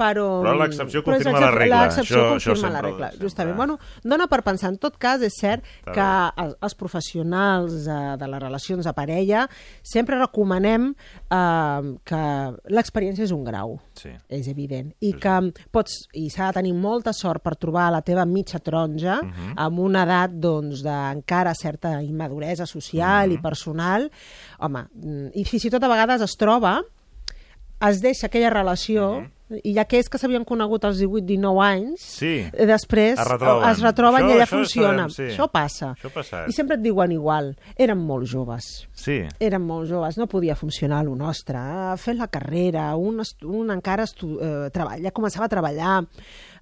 però... Però l'excepció però és confirma la excepció- regla. L'excepció Això- això confirma la regla, sempre. justament. Bueno, dona per pensar. En tot cas, és cert Està que els, els professionals eh, de les relacions de parella sempre recomanem eh, que l'experiència és un grau. Sí. És evident. I que pots, i s'ha de tenir molta sort per trobar la teva mitja taronja Mhm. amb una edat doncs, d'encara certa immaduresa social Mhm. i personal. Home, mm, i fins i tot a vegades es troba es deixa aquella relació i ja que és que s'havien conegut als 18-19 anys, Mhm. Sí. després Es retroben. es retroben Això- i allà això funciona. sabem, sí. Això passa. Això ha passat. I sempre et diuen igual. Érem molt joves. Sí. Érem molt joves, no podia funcionar lo nostre. Ha fet la carrera, un, un encara estu eh, treballa, començava a treballar,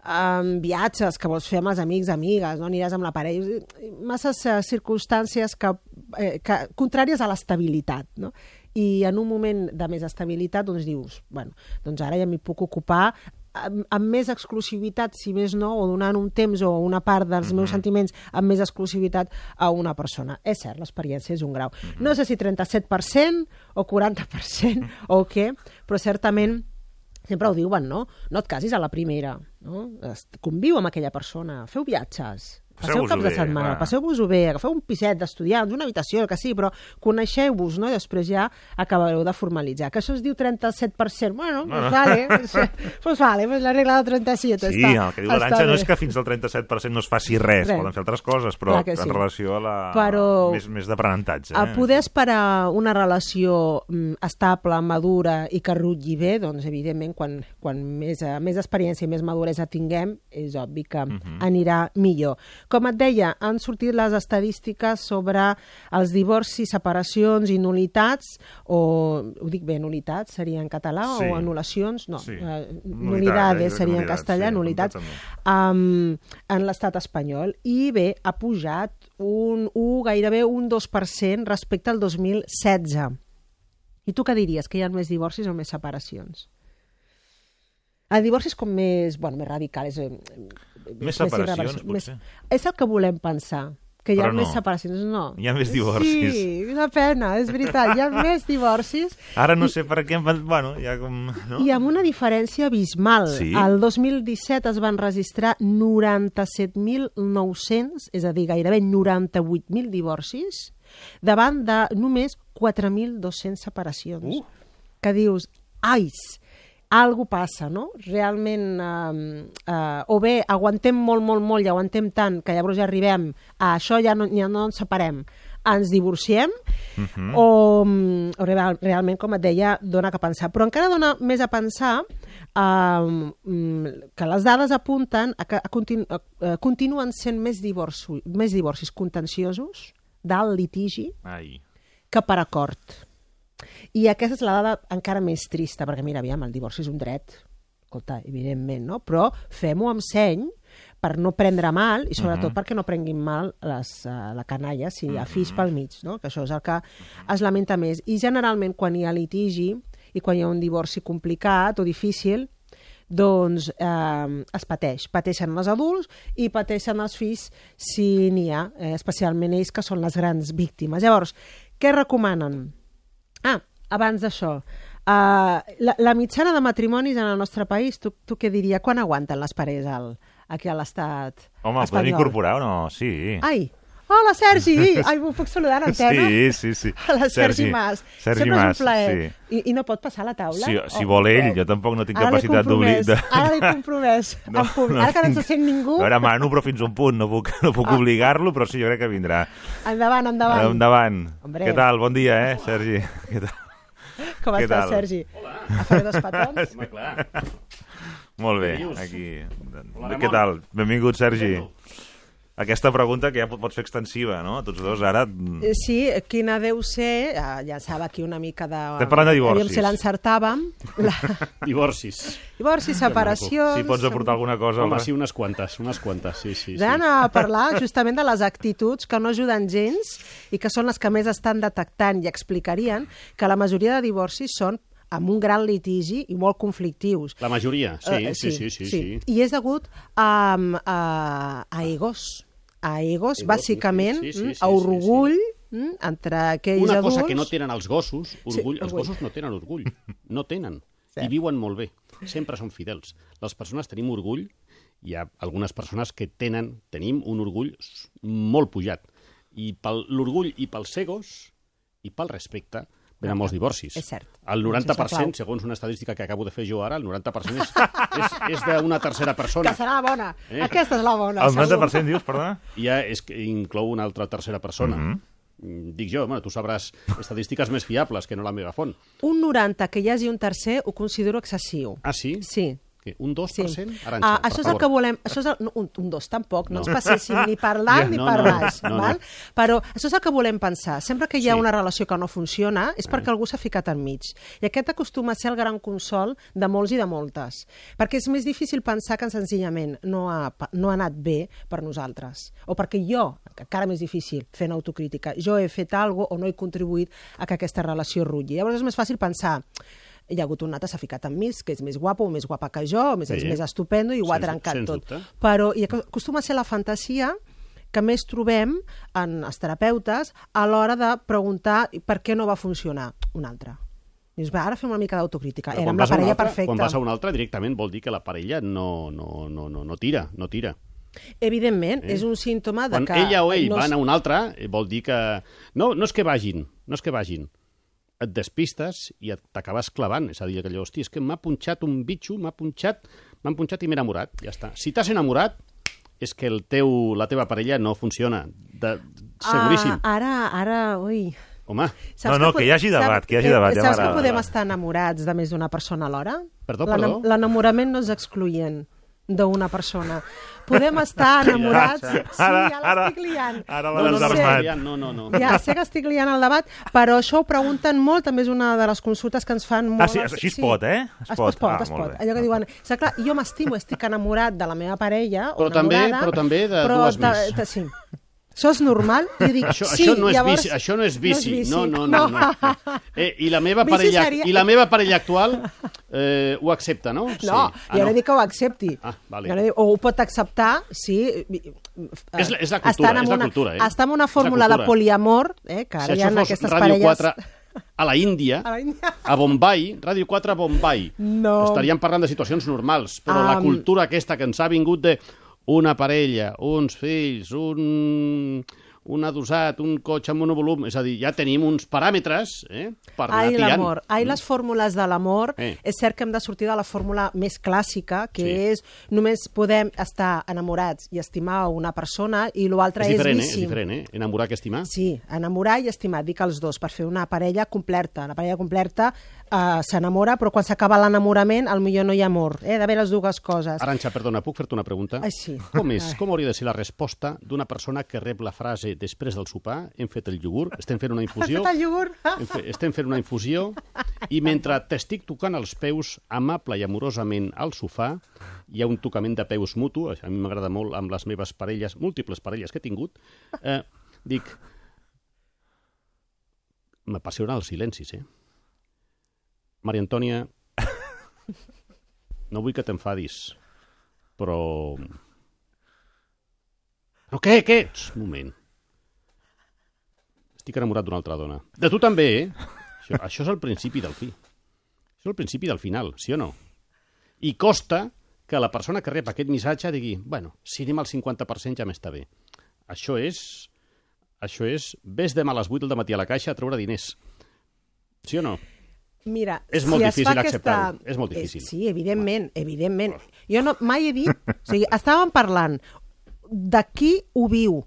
um, viatges que vols fer amb els amics, amigues, no aniràs amb la parella... Masses eh, circumstàncies que, eh, que, contràries a l'estabilitat, no? I en un moment de més estabilitat, doncs dius, bueno, doncs ara ja m'hi puc ocupar amb, amb més exclusivitat, si més no, o donant un temps o una part dels meus sentiments amb més exclusivitat a una persona. És cert, l'experiència és un grau. No sé si 37% o 40% o què, però certament sempre ho diuen, no? No et casis a la primera, no? Conviu amb aquella persona, feu viatges, passeu caps de setmana, passeu-vos-ho bé, agafeu un piset d'estudiants, una habitació, el que sí, però coneixeu-vos, no? I després ja acabareu de formalitzar. Que això es diu 37%. Bueno, Bueno. pues vale, pues, pues vale, pues la regla del 37. Sí, està, el que diu l'Aranxa no és que fins al 37% no es faci res, Res. poden fer altres coses, però sí. en relació a la... Però- Més, més d'aprenentatge. A Eh? poder esperar una relació mm, estable, madura i que rutlli bé, doncs, evidentment, quan, quan més, més experiència i més maduresa tinguem, és obvi que Mhm. anirà millor. Com et deia, han sortit les estadístiques sobre els divorcis, separacions i nulitats, o, ho dic bé, nulitats seria en català, Sí. o anul·lacions? No, Sí. eh, nulidades eh? seria en castellà, sí, nulitats, um, en l'estat espanyol. I bé, ha pujat un 1, gairebé un 2% respecte al 2016. I tu què diries? Que hi ha més divorcis o més separacions? El divorci és com més, bueno, més radical. És, eh, Més separacions, irreversible, potser. És el que volem pensar, que hi ha Però no. més separacions. No. Hi ha més divorcis. Sí, una pena, és veritat. Hi ha més divorcis Ara no sé per què... Bueno, ja com... No? i amb una diferència abismal. Sí? El 2017 es van registrar 97.900, és a dir, gairebé 98.000 divorcis, davant de només 4.200 separacions. Uh. Que dius, ai, algo passa, no? Realment, eh, eh, o bé aguantem molt, molt, molt, i aguantem tant que llavors ja arribem a això, ja no, ja no ens separem, ens divorciem, Mhm. o, mm, o real, realment, com et deia, dona que pensar. Però encara dona més a pensar eh, que les dades apunten a que a continu, eh, continuen sent més, divorci, més divorcis contenciosos d'alt litigi Ai. que per acord. I aquesta és la dada encara més trista, perquè mira, aviam, el divorci és un dret, escolta, evidentment, no? Però fem-ho amb seny per no prendre mal i sobretot Mhm. perquè no prenguin mal les, uh, la canalla si hi ha fills pel mig, no? que això és el que es lamenta més. I generalment quan hi ha litigi i quan hi ha un divorci complicat o difícil, doncs eh, es pateix. Pateixen els adults i pateixen els fills si n'hi ha, eh, especialment ells que són les grans víctimes. Llavors, què recomanen? Ah, abans d'això, uh, la, la mitjana de matrimonis en el nostre país, tu, tu què diria? Quan aguanten les parelles al, aquí a l'estat Home, el podem espanyol? incorporar o no? Sí. Ai, hola Sergi! Ai, ho puc saludar en antena? Sí, sí, sí. Hola, Sergi, Sergi. Mas. Sergi Sempre Mas, és un plaer. sí. I, I no pot passar a la taula? Si, si O- vol ell, jo tampoc no tinc Ara capacitat compromès, De... Ara l'he compromès. No, no Ara que no se sent ningú, A veure, mano, però fins a un punt. No puc, no puc Ah. obligar-lo, però sí, jo crec que vindrà. endavant, endavant. Endavant. Hombre. Què tal? Bon dia, eh, Sergi? Què tal? Com Què estàs, tal? Sergi? Hola. A fer dos petons? Home, clar. Molt bé, aquí. Hola, Què tal? Benvingut, Sergi. Aquesta pregunta que ja pot- pots fer extensiva, no? A tots dos, ara... mm, Eh, Sí, quina deu ser, ja estava aquí una mica de... Estem parlant de divorcis. Aviam si l'encertàvem. La... Divorcis. Divorcis, separacions... Si pots aportar alguna cosa... Home, sí, unes quantes, unes quantes, sí, sí. sí. d'anar a parlar justament de les actituds que no ajuden gens i que són les que més estan detectant i explicarien que la majoria de divorcis són amb un gran litigi i molt conflictius. La majoria, sí, Eh, sí, sí, sí, sí. I és degut a, a, a egos. A egos, Egos, bàsicament, sí, sí, sí, mm, sí, a sí, orgull mm, entre aquells Una adults... cosa que no tenen els gossos, orgull, Sí, els orgull. gossos no tenen orgull, no tenen. Cert. I viuen molt bé, sempre són fidels. Les persones tenim orgull, hi ha algunes persones que tenen, tenim un orgull molt pujat. I per l'orgull i pels egos i pel respecte venen molts divorcis. És cert. El Això és la clau. 90%, segons una estadística que acabo de fer jo ara, el 90% és, és, és d'una tercera persona. Que serà la bona. Eh? Aquesta és la bona. El segur. 90% dius, perdona? Ja és que inclou una altra tercera persona. Mhm. Mm, Dic jo, bueno, tu sabràs estadístiques més fiables que no la megafont. Un 90 que hi hagi un tercer ho considero excessiu. Ah, sí? Sí. Que un 2%? Sí. Arantxa, Ah, això és el que volem... Això és el, no, un, un dos tampoc, no, No. ens passéssim ni per dalt Ja, ni no, per no, baix. no, no. val? Però això és el que volem pensar. Sempre que hi ha Sí. una relació que no funciona és perquè algú s'ha ficat enmig. I aquest acostuma a ser el gran consol de molts i de moltes. Perquè és més difícil pensar que senzillament no ha, no ha anat bé per nosaltres. O perquè jo, encara més difícil, fent autocrítica, jo he fet alguna o no he contribuït a que aquesta relació rutlli. Llavors és més fàcil pensar hi ha hagut un altre, s'ha ficat amb mi, que és més guapo o més guapa que jo, o més, és Sí. més estupendo i ho ha Sens- trencat sens tot. dubte. Però i acostuma a ser la fantasia que més trobem en els terapeutes a l'hora de preguntar per què no va funcionar un altre. Dius, va, ara fem una mica d'autocrítica. Quan la parella altre, perfecta. quan vas a un altre, directament vol dir que la parella no, no, no, no, no tira, no tira. Evidentment, Eh? és un símptoma de Quan que... ella o ell no van a un altre, eh, vol dir que... No, no és que vagin, no és que vagin. Et despistes i et- t'acabes clavant. És a dir, que allò, hosti, és que m'ha punxat un bitxo, m'ha punxat, m'han punxat i m'he enamorat. Ja està. Si t'has enamorat, és que el teu, la teva parella no funciona. De, seguríssim. Ah, ara, ara, ui... Home, No, no, po- que hi hagi debat, que hi hagi eh, debat, ja Saps que podem estar enamorats de més d'una persona alhora? Perdó, perdó? L'enamorament no és excloent d'una persona. Podem estar enamorats... Sí, Ara- ja ara- l'estic liant. ara No, no, no, ja, no, no, no. Ja sé que estic liant el debat, però això ho pregunten molt, també és una de les consultes que ens fan molt... Ah, sí, així es pot, eh? Es, pot, es pot, Ah, es pot. Allò que diuen, clar, jo m'estimo, estic enamorat de la meva parella, o Però també- enamorada, però també de però dues més. sí. Això és normal? Jo dic, Això, sí, això, no és llavors... bici, això no és bici. No, no, no. no. no. Eh, i, la meva Bici parella, seria- I la meva parella actual eh, ho accepta, no? Sí. No, Ah, jo no dic que ho accepti. Ah, vale. No dic, o ho pot acceptar, sí. És la- és la cultura, és la una, cultura, eh? Està en una És la fórmula de poliamor, eh, que ara Si hi ha aquestes Ràdio parelles... 4 a la Índia, A la Índia. a Bombay, Ràdio 4 a Bombay, No. estaríem parlant de situacions normals, però la Am. cultura aquesta que ens ha vingut de una parella, uns fills, un, un adosat, un cotxe amb monovolum, és a dir, ja tenim uns paràmetres eh, per anar Ai, tirant. l'amor. Ai, les fórmules de l'amor. Eh. És cert que hem de sortir de la fórmula més clàssica, que Sí. és només podem estar enamorats i estimar una persona i l'altre És és, diferent, eh? És diferent, eh? Enamorar que estimar. Sí, enamorar i estimar, dic els dos, per fer una parella completa. La parella completa eh, s'enamora, però quan s'acaba l'enamorament, al millor no hi ha amor. Eh? D'haver les dues coses. Aranxa, perdona, puc fer-te una pregunta? Ai, sí. Com, és, com hauria de ser la resposta d'una persona que rep la frase després del sopar, hem fet el iogurt, estem fent una infusió, fet el iogurt? fe, estem fent una infusió, i mentre t'estic tocant els peus amable i amorosament al sofà, hi ha un tocament de peus mutu, a mi m'agrada molt amb les meves parelles, múltiples parelles que he tingut, eh, dic, m'apassionen els silencis, eh? Maria Antònia, no vull que t'enfadis, però... Però què, què? Un moment. Estic enamorat d'una altra dona. De tu també, eh? Això, això és el principi del fi. Això és el principi del final, sí o no? I costa que la persona que rep aquest missatge digui bueno, si anem al 50% ja m'està bé. Això és... Això és... Ves demà a les 8 del matí a la caixa a treure diners. Sí o no? Mira, És molt si difícil acceptar-ho, és molt Eh, difícil. Sí, evidentment, evidentment. Jo no, mai he dit... O sigui, estàvem parlant de qui ho viu,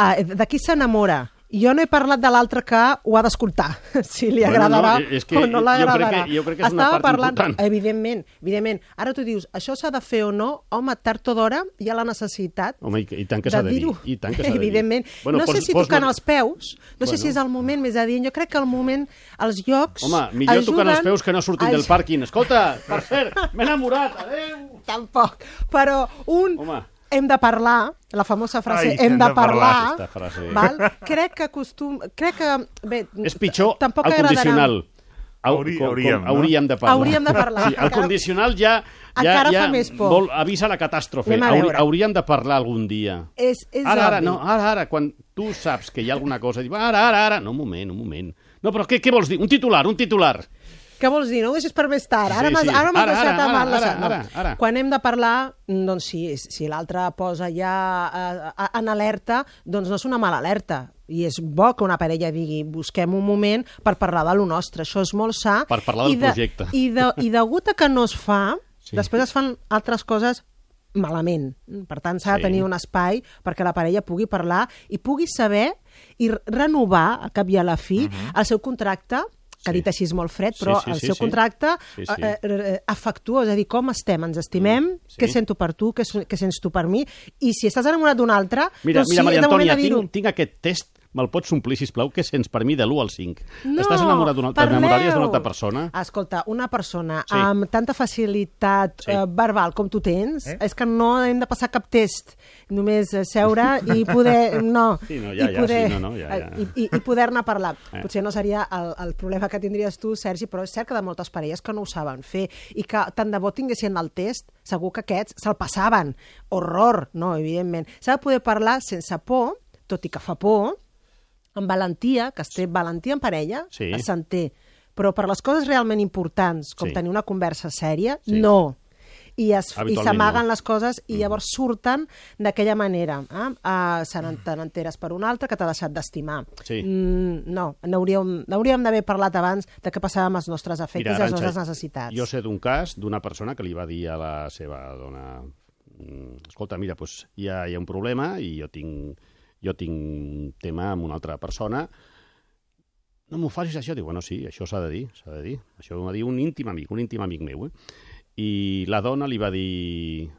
eh, de qui s'enamora. Jo no he parlat de l'altre que ho ha d'escoltar, si li Bueno, no, agradarà és que o no jo crec l'agradarà. que- jo crec que és una Estàvem part parlant, important. Evidentment, evidentment. Ara tu dius, això s'ha de fer o no? Home, tard o d'hora hi ha la necessitat Home, i, i tant que s'ha de dir. dir-ho. I tant que s'ha de dir. Evidentment. Bueno, no pos- sé si tocant els peus, no sé Bueno. si és el moment més adient. Jo crec que el moment, els llocs... Home, millor ajuden... tocant els peus que no sortint del Aj- pàrquing. Escolta, per cert, m'he enamorat, adéu! Tampoc. Però un... Home. Hem de parlar, la famosa frase, Ai, hem de parlar, Aquesta frase. val? crec que costum... Crec que... Bé, És pitjor tampoc el agradarà. condicional. Au, Hauri- com- com- hauríem, no? hauríem de parlar. Hauríem de parlar. Sí, el Encara- condicional ja, ja, encara ja fa més por. vol, avisa la catàstrofe. Hauri- hauríem de parlar algun dia. És, és ara, ara, obvi. no, ara, ara, quan tu saps que hi ha alguna cosa, dius, ara, ara, ara, no, un moment, un moment. No, però què, què vols dir? Un titular, un titular. Què vols dir? No ho deixes per més tard. Ara Sí, m'has sí. ara m'has Ara, deixat ara, ara, deixat. ara, ara, ara. Quan hem de parlar, doncs sí, si l'altre posa ja eh, en alerta, doncs no és una mala alerta. I és bo que una parella digui busquem un moment per parlar de lo nostre. Això és molt sa. Per parlar del I de, projecte. I, de, I degut a que no es fa, Sí. després es fan altres coses malament. Per tant, s'ha Sí. de tenir un espai perquè la parella pugui parlar i pugui saber i re- renovar, a cap i a la fi, el seu contracte que ha dit així és molt fred, però Sí, sí, el seu sí. contracte Sí, sí. eh, eh, afectuós, és a dir, com estem, ens estimem, sí. què sento per tu, què, què sents tu per mi, i si estàs enamorat d'un altre, Mira, doncs mira sí, Maria és el moment Antònia, de dir-ho. tinc, tinc aquest test, me'l pots omplir, sisplau, què sents per mi de l'1 al 5? No, Estàs enamorat d'una altra, parleu. t'enamoraries d'una altra persona? Escolta, una persona Sí. amb tanta facilitat Sí. eh, verbal com tu tens, Eh? és que no hem de passar cap test, només eh, seure i poder... No, Sí, no, ja, i ja, poder, sí, no, no, ja, ja. I, i, i poder-ne parlar. Eh. Potser no seria el, el problema que tindries tu, Sergi, però és cert que de moltes parelles que no ho saben fer i que tant de bo tinguessin el test, segur que aquests se'l passaven. Horror, no, evidentment. S'ha de poder parlar sense por, tot i que fa por, amb valentia, que es té valentia en parella, Sí. s'en té Però per les coses realment importants, com Sí. tenir una conversa sèria, Sí. no. I, s'amaguen no. les coses i llavors surten d'aquella manera. Eh? Uh, se n'en- te n'enteres per un altre que t'ha deixat d'estimar. Sí. Mm, no, n'hauríem d'haver parlat abans de què passava amb els nostres efectes i les nostres necessitats. Jo sé d'un cas d'una persona que li va dir a la seva dona "Mm, escolta, mira, doncs hi ha, hi ha un problema i jo tinc, jo tinc un tema amb una altra persona no m'ho facis això. Diu, bueno, sí, això s'ha de dir, s'ha de dir. Això ho va dir un íntim amic, un íntim amic meu, eh? I la dona li va dir,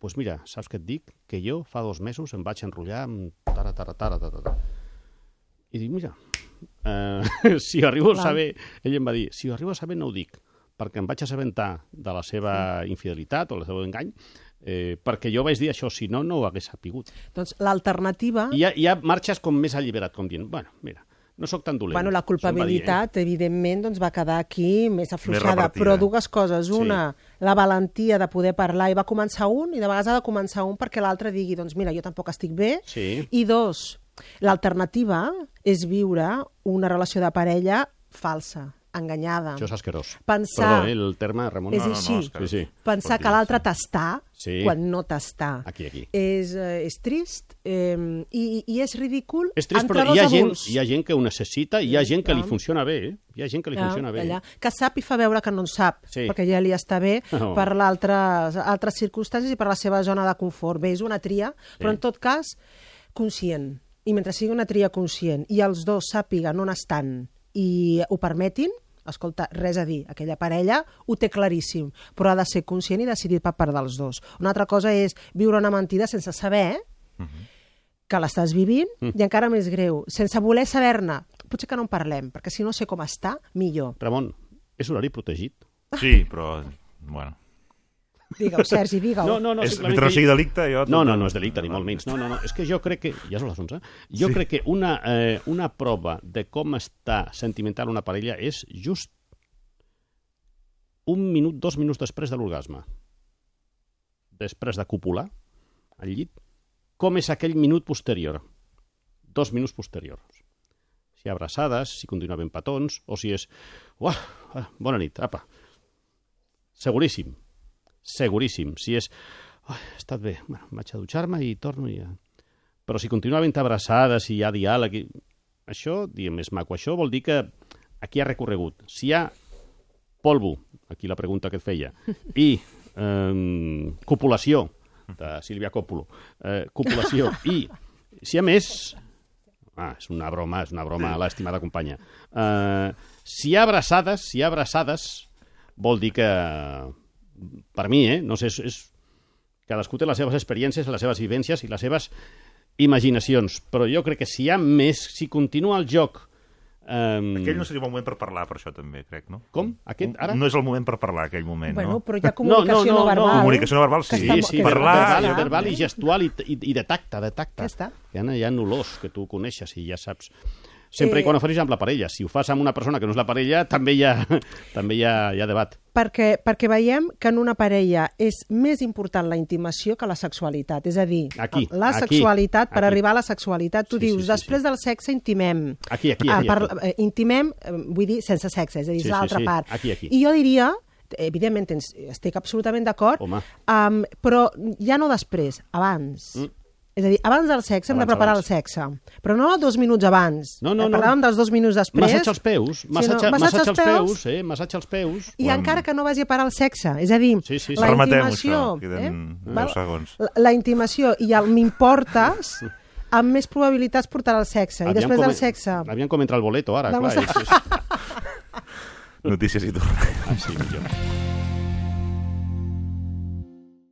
pues mira, saps què et dic? Que jo fa dos mesos em vaig enrotllar amb tara, tara, tara, tara, tara. I dic, mira, eh, si arribo a Clar. saber... Ell em va dir, si arribo a saber no ho dic, perquè em vaig assabentar de la seva infidelitat o el seu engany, eh, perquè jo vaig dir això, si no, no ho hagués sapigut. Doncs l'alternativa... I ja, ja marxes com més alliberat, com dient, bueno, mira, no sóc tan dolent. Bueno, la va dir, culpabilitat, evidentment, doncs va quedar aquí més afluixada, repartida. però dues coses. Sí. Una, la valentia de poder parlar, i va començar un, i de vegades ha de començar un perquè l'altre digui, doncs mira, jo tampoc estic bé. Sí. I dos, l'alternativa és viure una relació de parella falsa, enganyada. Això és asquerós. Pensar... Perdó, eh, el terme, Ramon. És així. sí, sí. Pensar que l'altre t'està Sí. quan no t'està. Aquí, aquí. És, eh, és trist eh, i, i és ridícul És trist, entre però hi ha, gent, adults. hi ha gent que ho necessita i hi ha gent que li funciona bé. Eh? Hi ha gent que li Ja, funciona bé. allà, que sap i fa veure que no en sap, Sí. perquè ja li està bé No. per l'altres altres circumstàncies i per la seva zona de confort. Bé, és una tria, però en tot cas, conscient. I mentre sigui una tria conscient i els dos sàpiguen on estan i ho permetin, escolta, res a dir, aquella parella ho té claríssim, però ha de ser conscient i decidit per part dels dos. Una altra cosa és viure una mentida sense saber que l'estàs vivint, Mm. i encara més greu, sense voler saber-ne. Potser que no en parlem, perquè si no sé com està, millor. Ramon, és horari protegit? Sí, però... Bueno. Digue-ho, Sergi, digue-ho. No, no, no, És- mentre no que- sigui delicte, jo- No, no, no és delicte, ni molt menys. No, no, no, és que jo crec que... Ja són les 11. Jo Sí. crec que una, eh, una prova de com està sentimental una parella és just un minut, dos minuts després de l'orgasme. Després de copular al llit. Com és aquell minut posterior? Dos minuts posteriors. Si abraçades, si continuaven petons, o si és... Uah, ah, bona nit, apa. Seguríssim. Seguríssim. Si és... Oh, he estat bé. Bueno, vaig a dutxar-me i torno i. Però si continua havent abraçades, si hi ha diàleg... I... Això, diguem, és maco. Això vol dir que aquí ha recorregut. Si hi ha polvo, aquí la pregunta que et feia, i eh, copulació, de Sílvia Còpolo, eh, copulació, i si ha més... Ah, és una broma, és una broma, l'estimada companya. Eh, si hi ha abraçades, si hi ha abraçades, vol dir que, per mi, eh, no sé, és, és, cadascú té les seves experiències, les seves vivències i les seves imaginacions, però jo crec que si hi ha més, si continua el joc... Um... Aquell no seria un moment per parlar, per això també, crec, no? Com? Aquest, ara? No és el moment per parlar, aquell moment, Bueno, no? però hi ha comunicació no, verbal. Comunicació no verbal, sí. Està- sí, que parlar... verbal, verbal i gestual i, i, i de tacte, de tacte. Ja està. Hi ha, hi ha olors que tu coneixes i ja saps. Sempre Eh, i quan ho facis amb la parella. Si ho fas amb una persona que no és la parella, també hi ha, també hi ha, hi ha debat. Perquè, perquè veiem que en una parella és més important la intimació que la sexualitat. És a dir, Aquí, la aquí, sexualitat, per aquí. arribar a la sexualitat, tu Sí, dius, sí, sí, després del sexe intimem. Aquí, aquí, Ah, aquí, per- aquí. eh, intimem, eh, vull dir, sense sexe, és a dir, Sí, és sí, l'altra sí. part. Aquí, aquí. I jo diria, evidentment tens, estic absolutament d'acord, um, però ja no després, abans. Mm. És a dir, abans del sexe hem de Abans, preparar abans. el sexe. Però no dos minuts abans. No, no, Eh, no. Parlàvem dels dos minuts després. Massatge als peus, Sí, massatge, no, massatge als peus, eh? Massatge als peus. I encara que no vagi a parar el sexe. És a dir, Sí, sí, sí. la Rematem intimació... això, queden eh? 10 segons. La, la intimació i el m'importes amb més probabilitats portarà al sexe. I després com, del sexe... Aviam com entra el boleto ara, Vamos clar. a- És, és... Notícies i tornem. Ah, sí, millor.